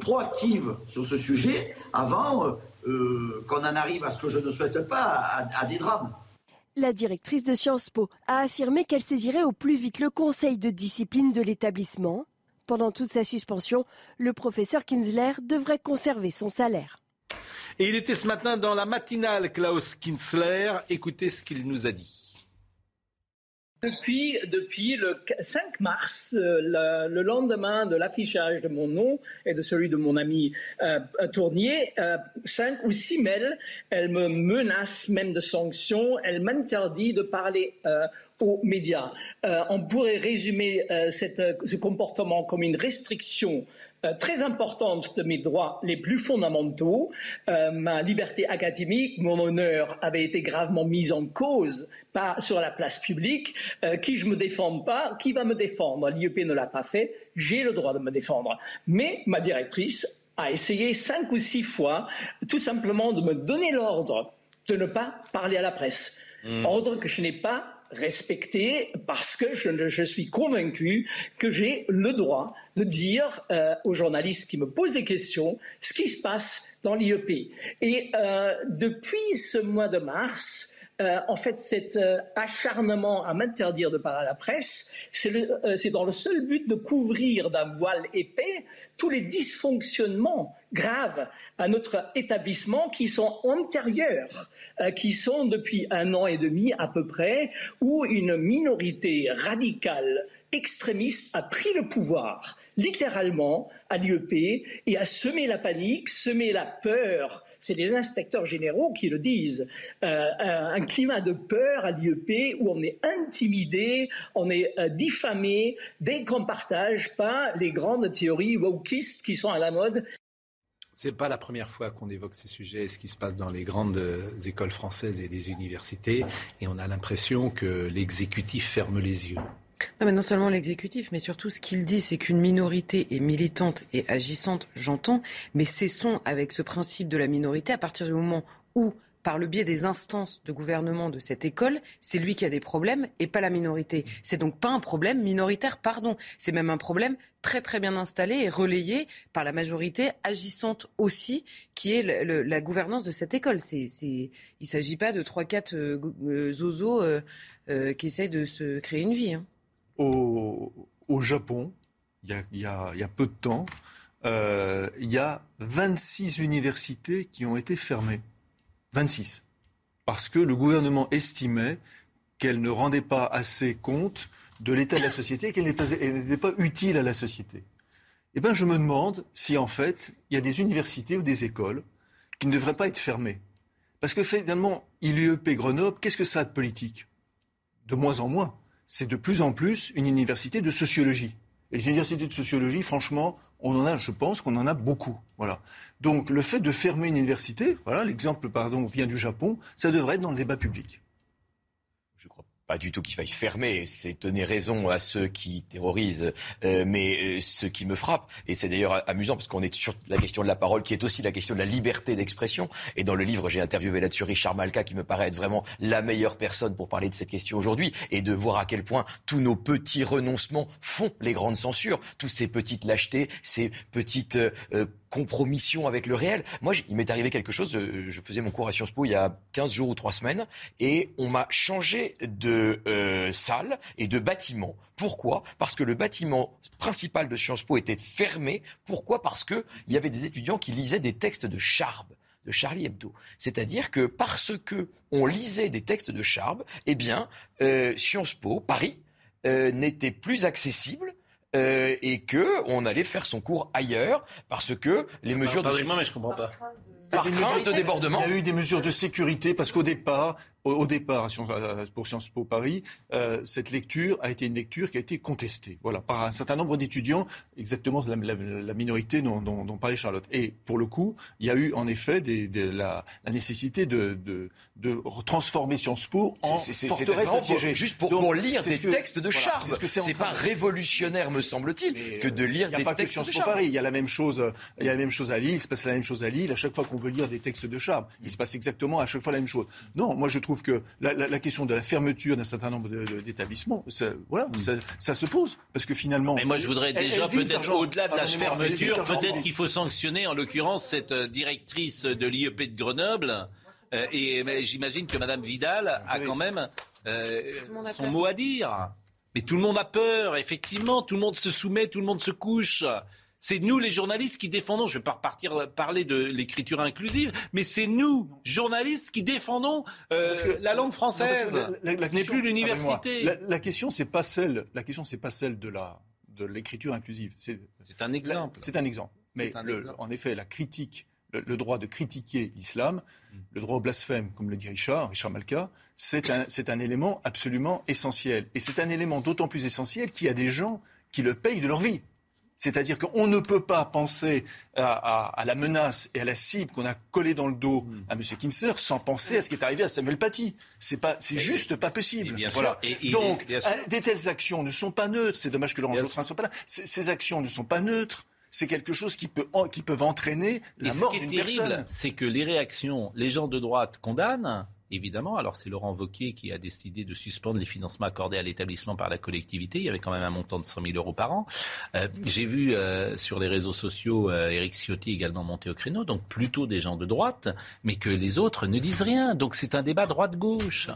proactive sur ce sujet avant euh, qu'on en arrive à ce que je ne souhaite pas, à des drames. La directrice de Sciences Po a affirmé qu'elle saisirait au plus vite le conseil de discipline de l'établissement. Pendant toute sa suspension, le professeur Kinsler devrait conserver son salaire. Et il était ce matin dans la matinale, Klaus Kinsler. Écoutez ce qu'il nous a dit. Depuis, le 5 mars, euh, le, lendemain de l'affichage de mon nom et de celui de mon ami euh, Tournier, euh, cinq ou six mails, elle me menace même de sanctions, elle m'interdit de parler aux médias. on pourrait résumer ce comportement comme une restriction euh, très importante de mes droits les plus fondamentaux. Euh, ma liberté académique, mon honneur avait été gravement mis en cause pas sur la place publique. Euh, qui je me défends pas, qui va me défendre? L'IEP ne l'a pas fait, j'ai le droit de me défendre. Mais ma directrice a essayé cinq ou six fois tout simplement de me donner l'ordre de ne pas parler à la presse. Mmh. Ordre que je n'ai pas respecter parce que je, suis convaincu que j'ai le droit de dire euh, aux journalistes qui me posent des questions ce qui se passe dans l'IEP. Et euh, depuis ce mois de mars, euh, en fait, cet euh, acharnement à m'interdire de parler à la presse, euh, c'est dans le seul but de couvrir d'un voile épais tous les dysfonctionnements graves à notre établissement qui sont antérieurs, qui sont depuis un an et demi à peu près, où une minorité radicale extrémiste a pris le pouvoir littéralement à l'IEP et a semé la panique, semé la peur c'est les inspecteurs généraux qui le disent, euh, un, climat de peur à l'IEP où on est intimidé, on est euh, diffamé dès qu'on partage pas les grandes théories wokistes qui sont à la mode. C'est pas la première fois qu'on évoque ces sujets, ce qui se passe dans les grandes écoles françaises et les universités, et on a l'impression que l'exécutif ferme les yeux. Non, mais non seulement l'exécutif, mais surtout ce qu'il dit, c'est qu'une minorité est militante et agissante, j'entends, mais cessons avec ce principe de la minorité à partir du moment où, par le biais des instances de gouvernement de cette école, c'est lui qui a des problèmes et pas la minorité. C'est donc pas un problème minoritaire, pardon. C'est même un problème très très bien installé et relayé par la majorité agissante aussi, qui est la gouvernance de cette école. Il ne s'agit pas de trois quatre euh, euh, zozos euh, qui essayent de se créer une vie. Hein au, Japon, il y, a, peu de temps, euh, il y a 26 universités qui ont été fermées. 26. Parce que le gouvernement estimait qu'elles ne rendaient pas assez compte de l'état de la société, qu'elles n'étaient pas, utiles à la société. Eh bien, je me demande si, en fait, il y a des universités ou des écoles qui ne devraient pas être fermées. Parce que, finalement, IUEP Grenoble, qu'est-ce que ça a de politique? De moins en moins c'est de plus en plus une université de sociologie. Et les universités de sociologie, franchement, on en a, je pense qu'on en a beaucoup. Voilà. Donc le fait de fermer une université, voilà, l'exemple pardon vient du Japon, ça devrait être dans le débat public pas du tout qu'il faille fermer, c'est donner raison à ceux qui terrorisent, euh, mais euh, ce qui me frappe, et c'est d'ailleurs amusant parce qu'on est sur la question de la parole, qui est aussi la question de la liberté d'expression. Et dans le livre, j'ai interviewé là-dessus Richard Malka, qui me paraît être vraiment la meilleure personne pour parler de cette question aujourd'hui, et de voir à quel point tous nos petits renoncements font les grandes censures, tous ces petites lâchetés, ces petites euh, compromission avec le réel. Moi, il m'est arrivé quelque chose, je, faisais mon cours à Sciences Po il y a 15 jours ou 3 semaines, et on m'a changé de euh, salle et de bâtiment. Pourquoi? Parce que le bâtiment principal de Sciences Po était fermé. Pourquoi? Parce qu'il y avait des étudiants qui lisaient des textes de Charb de Charlie Hebdo. C'est-à-dire que parce que on lisait des textes de Charb, eh bien, euh, Sciences Po, Paris, euh, n'était plus accessible euh, et que on allait faire son cours ailleurs parce que les mesures. Pardonnez-moi, mais je comprends pas. Par crainte de débordement. Il y a eu des mesures de sécurité parce qu'au départ, au, départ, pour Sciences Po Paris, euh, cette lecture a été une lecture qui a été contestée voilà, par un certain nombre d'étudiants, exactement la, la, minorité dont, dont, parlait Charlotte. Et pour le coup, il y a eu en effet des, la, nécessité de, de, de, transformer Sciences Po en forteresse assiégée. Juste pour, pour lire des textes de voilà, C'est pas révolutionnaire, me semble-t-il, que de lire des textes de Charme. Il y a la même chose, il y a la même chose à Lille, il se passe la même chose à Lille. À chaque fois qu'on veut lire des textes de Charme, il se passe exactement à chaque fois la même chose. Non, moi je trouve que la, question de la fermeture d'un certain nombre d'établissements, ça, voilà, mm. ça, se pose. Parce que finalement. Mais moi, je voudrais déjà, peut-être au-delà de la fermeture, peut-être qu'il faut sanctionner, en l'occurrence, cette euh, directrice de l'IEP de Grenoble. Euh, et j'imagine que Mme Vidal a quand même euh, son mot à dire. Mais tout le monde a peur, effectivement. Tout le monde se soumet, tout le monde se couche. C'est nous, les journalistes, qui défendons, je ne vais pas repartir parler de l'écriture inclusive, mais c'est nous, journalistes, qui défendons euh, la langue française. Ce n'est plus l'université. La, question, c'est pas celle, la question, c'est pas celle de la de l'écriture inclusive. C'est un exemple. C'est un exemple. Mais en effet, la critique, le, droit de critiquer l'islam, mm. le droit au blasphème, comme le dit Richard, Richard Malka, c'est un, un élément absolument essentiel. Et c'est un élément d'autant plus essentiel qu'il y a des gens qui le payent de leur vie. C'est-à-dire qu'on ne peut pas penser à, la menace et à la cible qu'on a collée dans le dos hmm. à M. Kinser sans penser à ce qui est arrivé à Samuel Paty. C'est pas, c'est juste pas possible. voilà. Donc, des telles actions ne sont pas neutres. C'est dommage que Laurent Geoffrin ne soit pas là. Ces actions ne sont pas neutres c'est quelque chose qui, peut, qui peuvent entraîner la mort d'une personne. Ce qui est terrible, c'est que les réactions, les gens de droite condamnent, évidemment. Alors c'est Laurent Wauquiez qui a décidé de suspendre les financements accordés à l'établissement par la collectivité. Il y avait quand même un montant de 100 000 euros par an. Euh, j'ai vu euh, sur les réseaux sociaux euh, Eric Ciotti également monter au créneau, donc plutôt des gens de droite, mais que les autres ne disent rien. Donc c'est un débat droite-gauche.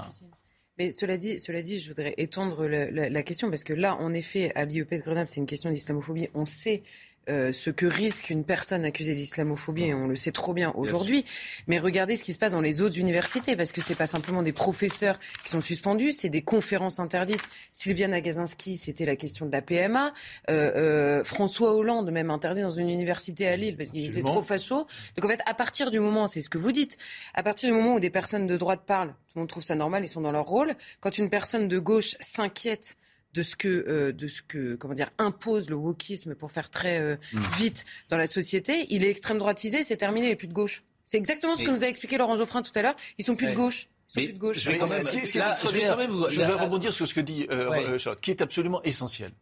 Mais cela dit, cela dit, je voudrais étendre la, la, question parce que là, en effet, à l'IEP de Grenoble, c'est une question d'islamophobie. On sait euh, ce que risque une personne accusée d'islamophobie, et on le sait trop bien aujourd'hui. Mais regardez ce qui se passe dans les autres universités, parce que c'est pas simplement des professeurs qui sont suspendus, c'est des conférences interdites. Sylviane Agazinski, c'était la question de la PMA. Euh, euh, François Hollande, même interdit dans une université à Lille, parce qu'il était trop facho. Donc en fait, à partir du moment, c'est ce que vous dites, à partir du moment où des personnes de droite parlent, tout le monde trouve ça normal, ils sont dans leur rôle. Quand une personne de gauche s'inquiète de ce que, euh, de ce que comment dire, impose le wokisme pour faire très euh, mm. vite dans la société, il est extrême droitisé, c'est terminé, il n'est plus de gauche. C'est exactement ce que nous a expliqué Laurent Geoffrin tout à l'heure. Ils sont plus de gauche. Ils sont plus de gauche. Je vais, quand même, je vais rebondir sur ce que dit euh, Charlotte, qui est absolument essentiel.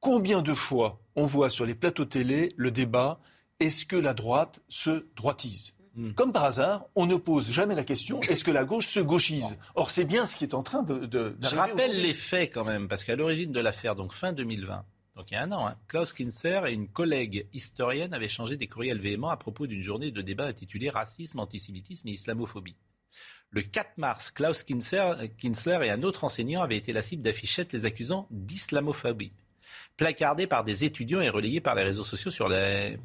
Combien de fois on voit sur les plateaux télé le débat est-ce que la droite se droitise? Hmm. Comme par hasard, on ne pose jamais la question est-ce que la gauche se gauchise? Or, c'est bien ce qui est en train de. de Je rappelle les faits quand même, parce qu'à l'origine de l'affaire, donc fin 2020, donc il y a un an, hein, Klaus Kinzer et une collègue historienne avaient changé des courriels véhéments à propos d'une journée de débat intitulée Racisme, antisémitisme et islamophobie. Le 4 mars, Klaus Kinsler et un autre enseignant avaient été la cible d'affichettes les accusant d'islamophobie placardé par des étudiants et relayé par les réseaux sociaux sur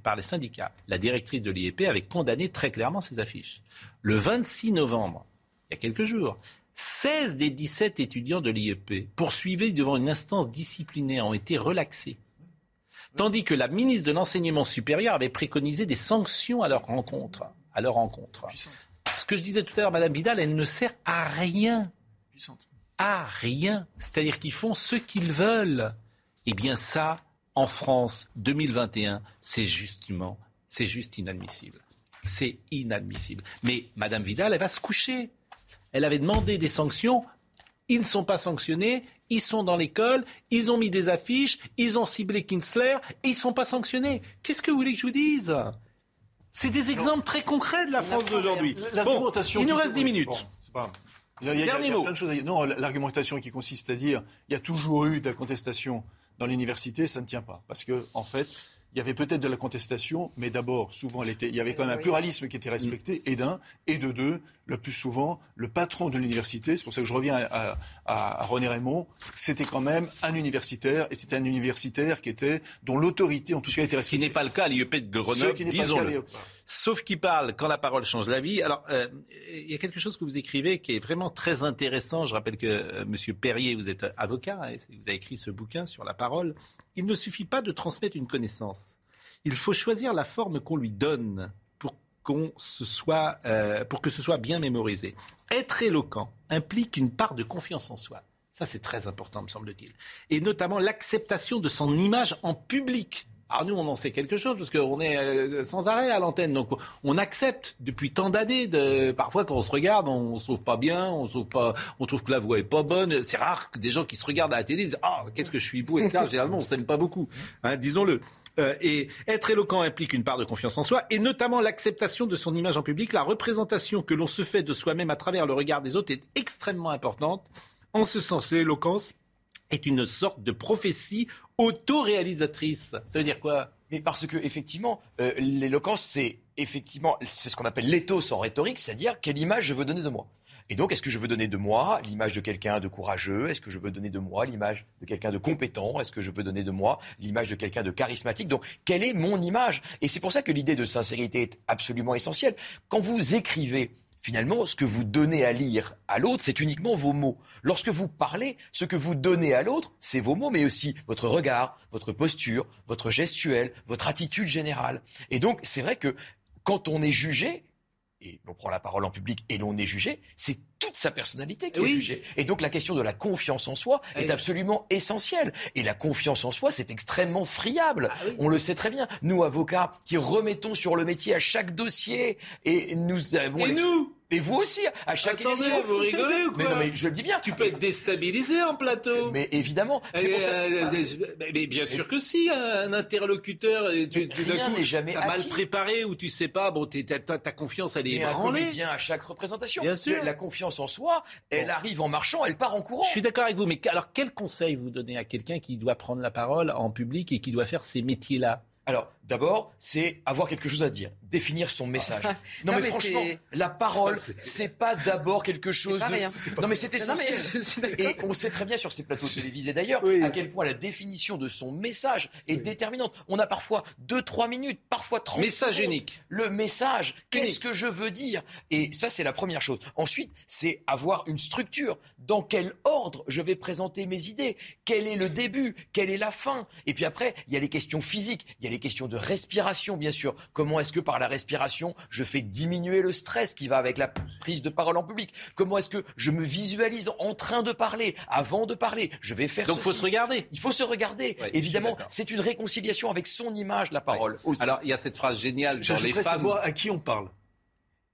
par les syndicats. La directrice de l'IEP avait condamné très clairement ces affiches. Le 26 novembre, il y a quelques jours, 16 des 17 étudiants de l'IEP poursuivis devant une instance disciplinaire ont été relaxés. Tandis que la ministre de l'Enseignement supérieur avait préconisé des sanctions à leur rencontre. À leur rencontre. Ce que je disais tout à l'heure, Madame Vidal, elle ne sert à rien. À rien. C'est-à-dire qu'ils font ce qu'ils veulent. Eh bien ça, en France 2021, c'est justement, c'est juste inadmissible. C'est inadmissible. Mais Madame Vidal, elle va se coucher. Elle avait demandé des sanctions. Ils ne sont pas sanctionnés. Ils sont dans l'école. Ils ont mis des affiches. Ils ont ciblé Kinsler. ils ne sont pas sanctionnés. Qu'est-ce que vous voulez que je vous dise? C'est des exemples très concrets de la France d'aujourd'hui. Bon, il nous reste 10 minutes. Dernier mot. Non, l'argumentation qui consiste à dire il y a toujours eu de la contestation dans l'université, ça ne tient pas. Parce que, en fait, il y avait peut-être de la contestation, mais d'abord, souvent, il y avait quand même un pluralisme qui était respecté, et d'un, et de deux, le plus souvent, le patron de l'université, c'est pour ça que je reviens à, René Raymond, c'était quand même un universitaire, et c'était un universitaire qui était, dont l'autorité, en tout cas, était respectée. Ce qui n'est pas le cas à l'IEP de Grenoble, disons-le. Sauf qu'il parle quand la parole change la vie. Alors, euh, il y a quelque chose que vous écrivez qui est vraiment très intéressant. Je rappelle que euh, Monsieur Perrier, vous êtes avocat, hein, vous avez écrit ce bouquin sur la parole. Il ne suffit pas de transmettre une connaissance. Il faut choisir la forme qu'on lui donne qu'on se soit, euh, pour que ce soit bien mémorisé. Être éloquent implique une part de confiance en soi. Ça, c'est très important, me semble-t-il. Et notamment l'acceptation de son image en public. Alors nous, on en sait quelque chose parce qu'on est euh, sans arrêt à l'antenne. Donc on accepte depuis tant d'années. De... Parfois, quand on se regarde, on se trouve pas bien, on trouve pas, on trouve que la voix est pas bonne. C'est rare que des gens qui se regardent à la télé disent ah qu'est-ce que je suis beau et ça. Généralement, on s'aime pas beaucoup. Hein, disons-le. Euh, et être éloquent implique une part de confiance en soi, et notamment l'acceptation de son image en public. La représentation que l'on se fait de soi-même à travers le regard des autres est extrêmement importante. En ce sens, l'éloquence est une sorte de prophétie autoréalisatrice. Ça veut dire quoi? Mais parce que effectivement, euh, l'éloquence, c'est effectivement, c'est ce qu'on appelle l'éthos en rhétorique, c'est-à-dire quelle image je veux donner de moi. Et donc, est-ce que je veux donner de moi l'image de quelqu'un de courageux? Est-ce que je veux donner de moi l'image de quelqu'un de compétent? Est-ce que je veux donner de moi l'image de quelqu'un de charismatique? Donc, quelle est mon image? Et c'est pour ça que l'idée de sincérité est absolument essentielle. Quand vous écrivez, finalement, ce que vous donnez à lire à l'autre, c'est uniquement vos mots. Lorsque vous parlez, ce que vous donnez à l'autre, c'est vos mots, mais aussi votre regard, votre posture, votre gestuelle, votre attitude générale. Et donc, c'est vrai que quand on est jugé, et on prend la parole en public et l'on est jugé, c'est toute sa personnalité qui est jugée. Et donc la question de la confiance en soi est absolument essentielle. Et la confiance en soi, c'est extrêmement friable. Ah on le sait très bien. Nous, avocats, qui remettons sur le métier à chaque dossier, et nous avons... Et nous et vous aussi, à chaque Attendez, vous rigolez ou quoi mais non, mais je le dis bien. Tu peux être déstabilisé en plateau. Mais évidemment. C'est pour ça. mais bien sûr que si, un interlocuteur, tu, tu coup, jamais t'as mal préparé ou tu sais pas, bon, ta, ta confiance, elle est mais ébranlée. un comédien à chaque représentation. Bien sûr. La confiance en soi, elle arrive en marchant, elle part en courant. Je suis d'accord avec vous, mais alors quel conseil vous donnez à quelqu'un qui doit prendre la parole en public et qui doit faire ces métiers-là? Alors, d'abord, c'est avoir quelque chose à dire, définir son message. Non, Non, mais, mais franchement, la parole, c'est- pas d'abord quelque chose de. Non, mais c'est Non, mais essentiel. d'accord. Et on sait très bien sur ces plateaux télévisés d'ailleurs à quel point la définition de son message est déterminante. On a parfois 2-3 minutes, parfois 30 Message secondes. unique. Le message, qu'est-ce que je veux dire? Et ça, c'est la première chose. Ensuite, c'est avoir une structure. Dans quel ordre je vais présenter mes idées? Quel est le début? Quelle est la fin? Et puis après, il y a les questions physiques, il y a les questions de respiration, bien sûr. Comment est-ce que par la respiration, je fais diminuer le stress qui va avec la prise de parole en public? Comment est-ce que je me visualise en train de parler Avant de parler, je vais faire Donc, ceci. faut se regarder. Il faut se regarder. Ouais, Évidemment, c'est une réconciliation avec son image, la parole. aussi. Alors, il y a cette phrase géniale Je dans les femmes. savoir à qui on parle.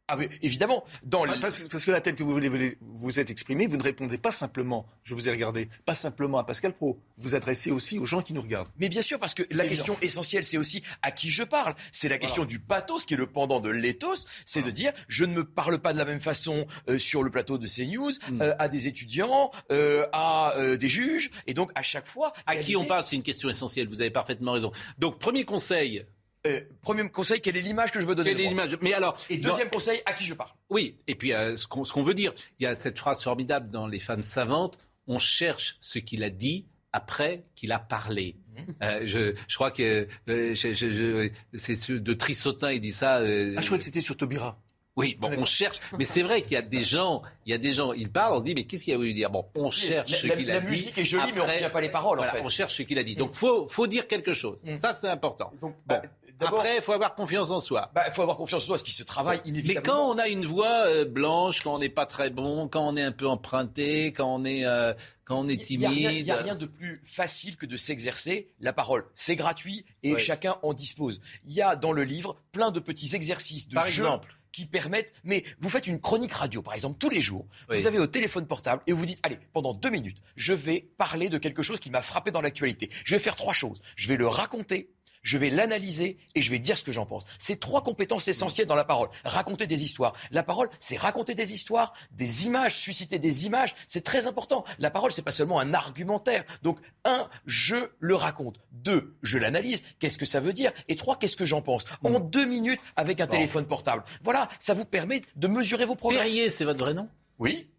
Ah, mais évidemment, dans Ah, parce, parce que là, tel que vous voulez- vous êtes exprimé, vous ne répondez pas simplement, je vous ai regardé, pas simplement à Pascal Pro. Vous adressez aussi aux gens qui nous regardent. Mais bien sûr, parce que la évident. question essentielle, c'est aussi à qui je parle. C'est la question du pathos, qui est le pendant de l'éthos. C'est de dire, je ne me parle pas de la même façon euh, sur le plateau de CNews, Hmm. euh, à des étudiants, euh, à euh, des juges. Et donc, à chaque fois... À qui on parle, c'est une question essentielle. Vous avez parfaitement raison. Donc, premier conseil. Euh, premier conseil, quelle est l'image que je veux donner Quelle de est moi l'image? Mais alors, Et dans- deuxième conseil, à qui je parle? Oui, et puis euh, ce qu'on veut dire, il y a cette phrase formidable dans Les femmes savantes, on cherche ce qu'il a dit après qu'il a parlé. Mmh. Euh, je, je crois que c'est ce- de Trissotin, il dit ça. Ah, je crois que c'était sur Taubira. oui, bon, on cherche, mais c'est vrai qu'il y a des gens, il y a des gens, ils parlent, on se dit, mais qu'est-ce qu'il a voulu dire? Bon, on cherche la- ce la- qu'il la a dit. musique est jolie, mais on retient pas les paroles, en fait. On cherche ce qu'il a dit. Donc, faut, faut dire quelque chose. Ça, c'est important. Donc, Bon. bah, Après, il faut avoir confiance en soi. Bah, il faut avoir confiance en soi, ce qui se travaille Mais inévitablement. quand on a une voix euh, blanche, quand on n'est pas très bon, quand on est un peu emprunté, quand on est, euh, quand on est Il n'y a, rien- timide. a de plus facile que de s'exercer la parole. C'est gratuit et Ouais. chacun en dispose. Il y a dans le livre plein de petits exercices de Par exemple qui permettent. Mais vous faites une chronique radio, par exemple, tous les jours. Oui. Vous avez au téléphone portable et vous dites allez, pendant deux minutes, je vais parler de quelque chose qui m'a frappé dans l'actualité. Je vais faire trois choses. Je vais le raconter. Je vais l'analyser et je vais dire ce que j'en pense. C'est trois compétences essentielles dans la parole. Raconter des histoires. La parole, c'est raconter des histoires, des images, susciter des images. C'est très important. La parole, c'est pas seulement un argumentaire. Donc, un, je le raconte. Deux, je l'analyse. Qu'est-ce que ça veut dire? Et trois, qu'est-ce que j'en pense? En deux minutes avec un téléphone portable. Voilà, ça vous permet de mesurer vos progrès. Perrier, c'est votre vrai nom? Oui.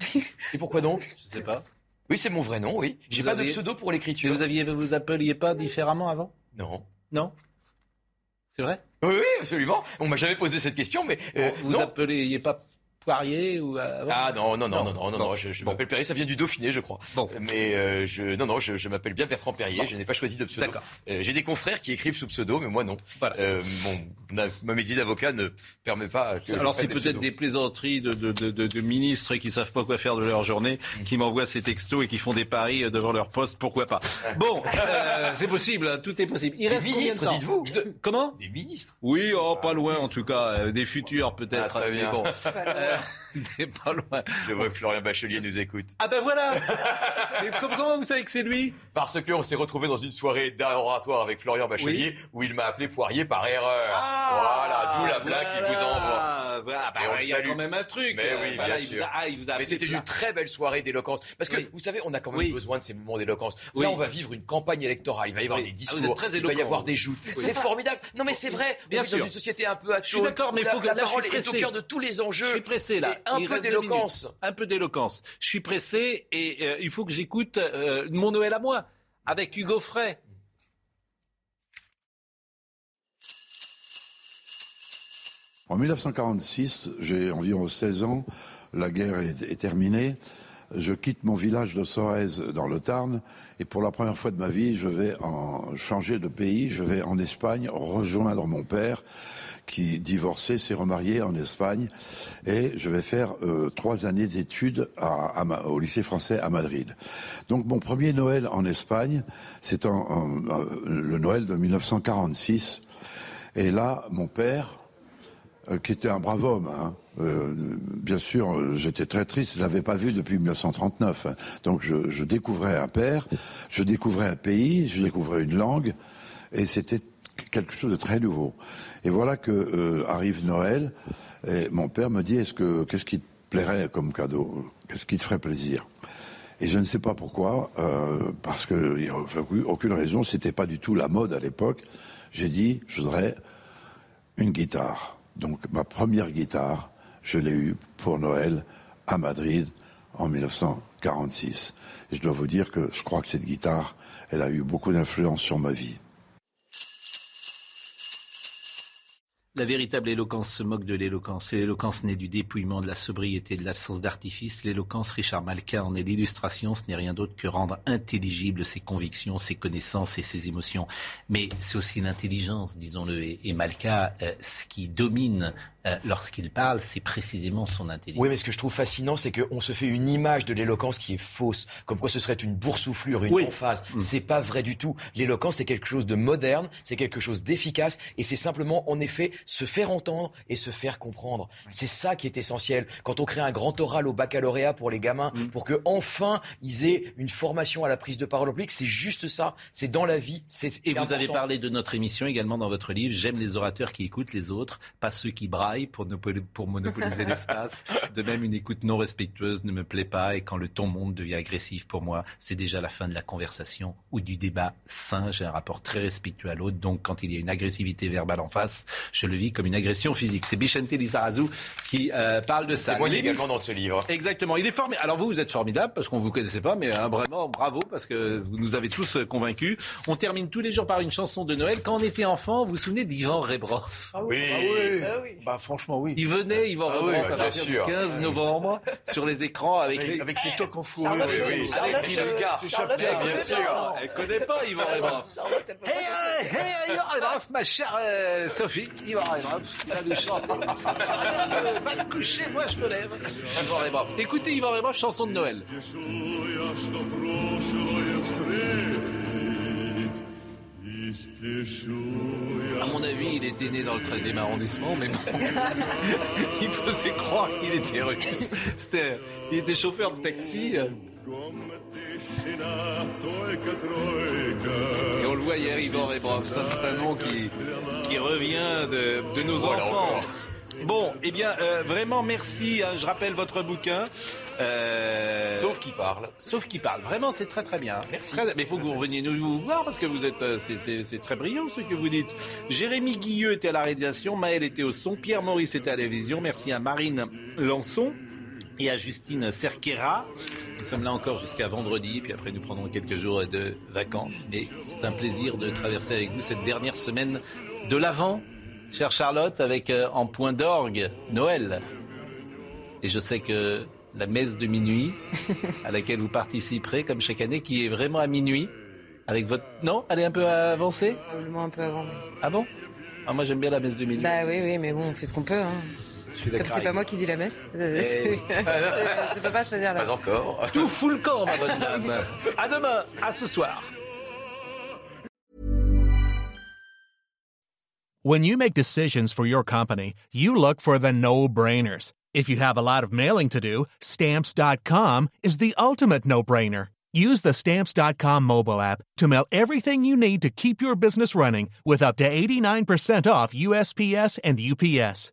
Et pourquoi donc? Je sais pas. Oui, c'est mon vrai nom, oui. J'ai pas de pseudo pour l'écriture. vous aviez, vous appeliez pas différemment avant? Non. Non C'est vrai? Oui, oui, absolument. On m'a jamais posé cette question, mais euh, Vous non. appeliez pas Poirier ou Ah non, non, non, non, non, non, non, je, m'appelle Perrier, ça vient du Dauphiné, je crois. Bon. Mais je, non, non, je, m'appelle bien Bertrand Perrier, je n'ai pas choisi de pseudo. D'accord. J'ai des confrères qui écrivent sous pseudo, mais moi non. Voilà. mon, ma métier d'avocat ne permet pas que Alors c'est peut-être des plaisanteries de, de, de, de, ministres qui savent pas quoi faire de leur journée, mm. qui m'envoient ces textos et qui font des paris devant leur poste, pourquoi pas. Bon, c'est possible, hein, tout est possible. Il reste des ministres, dites-vous Comment Des ministres Oui, oh, pas loin en tout cas, des futurs peut-être. Ah, bien. bon, pas loin. Je vois que Florian Bachelier nous écoute. Ah ben voilà Comment vous savez que c'est lui? Parce qu'on s'est retrouvé dans une soirée d'un oratoire avec Florian Bachelier où il m'a appelé Poirier par erreur. Ah, voilà, d'où la blague qu'il vous envoie. Voilà, bah, il y a quand même un truc. Mais oui, bien sûr. Mais c'était une très belle soirée d'éloquence. Parce que vous savez, on a quand même besoin de ces moments d'éloquence. Là, on va vivre une campagne électorale. Il va y avoir des ah, discours, il va y avoir des joutes. C'est formidable. Non, mais c'est vrai. Bien sûr. Dans une société un peu à Je suis d'accord, mais il faut que la parole est au cœur de tous les enjeux. Je suis pressé là. Un peu d'éloquence. Un peu d'éloquence. Je suis pressé et euh, il faut que j'écoute euh, mon Noël à moi avec Hugo Frey. En 1946, j'ai environ 16 ans, la guerre est, terminée. Je quitte mon village de Sorèze dans le Tarn et pour la première fois de ma vie, je vais en changer de pays. Je vais en Espagne rejoindre mon père qui divorçait, s'est remarié en Espagne et je vais faire euh, trois années d'études au lycée français à Madrid. Donc mon premier Noël en Espagne, c'est le Noël de 1946 et là, mon père euh, qui était un brave homme. Hein. Euh, bien sûr, j'étais très triste, je l'avais pas vu depuis 1939. Hein. Donc je, découvrais un père, je découvrais un pays, je découvrais une langue, et c'était quelque chose de très nouveau. Et voilà que euh, arrive Noël, et mon père me dit, est-ce que qu'est-ce qui te plairait comme cadeau? Qu'est-ce qui te ferait plaisir? Et je ne sais pas pourquoi, parce qu'il n'y a aucune raison, c'était pas du tout la mode à l'époque. J'ai dit, je voudrais une guitare. Donc ma première guitare, je l'ai eue pour Noël à Madrid en 1946. Et je dois vous dire que je crois que cette guitare, elle a eu beaucoup d'influence sur ma vie. La véritable éloquence se moque de l'éloquence. L'éloquence naît du dépouillement, de la sobriété, de l'absence d'artifice. L'éloquence, Richard Malka en est l'illustration. Ce n'est rien d'autre que rendre intelligibles ses convictions, ses connaissances et ses émotions. Mais c'est aussi l'intelligence, disons-le. Et, Malka, euh, ce qui domine euh, lorsqu'il parle, c'est précisément son intelligence. Oui, mais ce que je trouve fascinant, c'est qu'on se fait une image de l'éloquence qui est fausse, comme quoi ce serait une boursouflure, une emphase. Mm. C'est pas vrai du tout. L'éloquence, c'est quelque chose de moderne, c'est quelque chose d'efficace, et c'est simplement, en effet, se faire entendre et se faire comprendre. C'est ça qui est essentiel. Quand on crée un grand oral au baccalauréat pour les gamins, mm. pour que enfin ils aient une formation à la prise de parole publique, c'est juste ça. C'est dans la vie. Et vous avez parlé de notre émission également dans votre livre. J'aime les orateurs qui écoutent les autres, pas ceux qui braillent pour, pour monopoliser l'espace. De même, une écoute non respectueuse ne me plaît pas et quand le ton monte devient agressif pour moi, c'est déjà la fin de la conversation ou du débat sain. J'ai un rapport très respectueux à l'autre. Donc quand il y a une agressivité verbale en face, je le vis comme une agression physique. C'est Bichente Lizarazu qui euh, parle de ça. Moi également dans ce livre. Exactement. Il est formidable. Alors vous, vous êtes formidable parce qu'on vous connaissait pas, mais hein, vraiment bravo parce que vous nous avez tous euh, convaincus. On termine tous les jours par une chanson de Noël. Quand on était enfant, vous vous souvenez d'Ivan Rebrov? Ah oui. Ah oui. Ah oui. Bah franchement oui. Il venait Ivan ah Rebrov à partir du 15 novembre sur les écrans avec avec, ses toques en fourrure. Oui, oui. Avec Charlotte, bien sûr. Elle connaît pas Ivan Rebrov. Hey, hey, Ivan Rebrov, ma chère euh, Sophie. Ivan Rebrov de chanter. Va te coucher, moi je me lève. Écoutez Yvan Rebrov, chanson de Noël. À mon avis, il était né dans le 13e arrondissement, mais bon, il faisait croire qu'il était russe. C'était, il était chauffeur de taxi. Et on le voit hier, Yvan Rebrov. Ça, c'est un nom qui, qui revient de, de nos enfances. Bon, eh bien, euh, vraiment merci. Hein. je rappelle votre bouquin. Euh... Sauf qui parle. Sauf qui parle. Vraiment, c'est très très bien. Merci. Mais il faut que vous reveniez nous voir parce que vous êtes, euh, c'est très brillant ce que vous dites. Jérémy Guilleux était à la réalisation, Maël était au son, Pierre Maurice était à la vision. Merci à Marine Lançon et à Justine Cerquera. Nous sommes là encore jusqu'à vendredi, puis après nous prendrons quelques jours de vacances. Mais c'est un plaisir de traverser avec vous cette dernière semaine de l'Avent, chère Charlotte, avec euh, en point d'orgue Noël. Et je sais que la messe de minuit, à laquelle vous participerez, comme chaque année, qui est vraiment à minuit, avec votre... Non Elle est un peu avancée? Probablement un peu avant. Ah bon? Ah, Moi j'aime bien la messe de minuit. Bah oui, oui, mais bon, on fait ce qu'on peut. Hein. Comme c'est pas moi qui dis la messe. Euh, Eh je peux pas choisir la Pas encore. Tout fout le camp, ma bonne dame. À demain, à ce soir. When you make decisions for your company, you look for the no-brainers. If you have a lot of mailing to do, stamps.com is the ultimate no-brainer. Use the stamps.com mobile app to mail everything you need to keep your business running with up to 89% off USPS and UPS.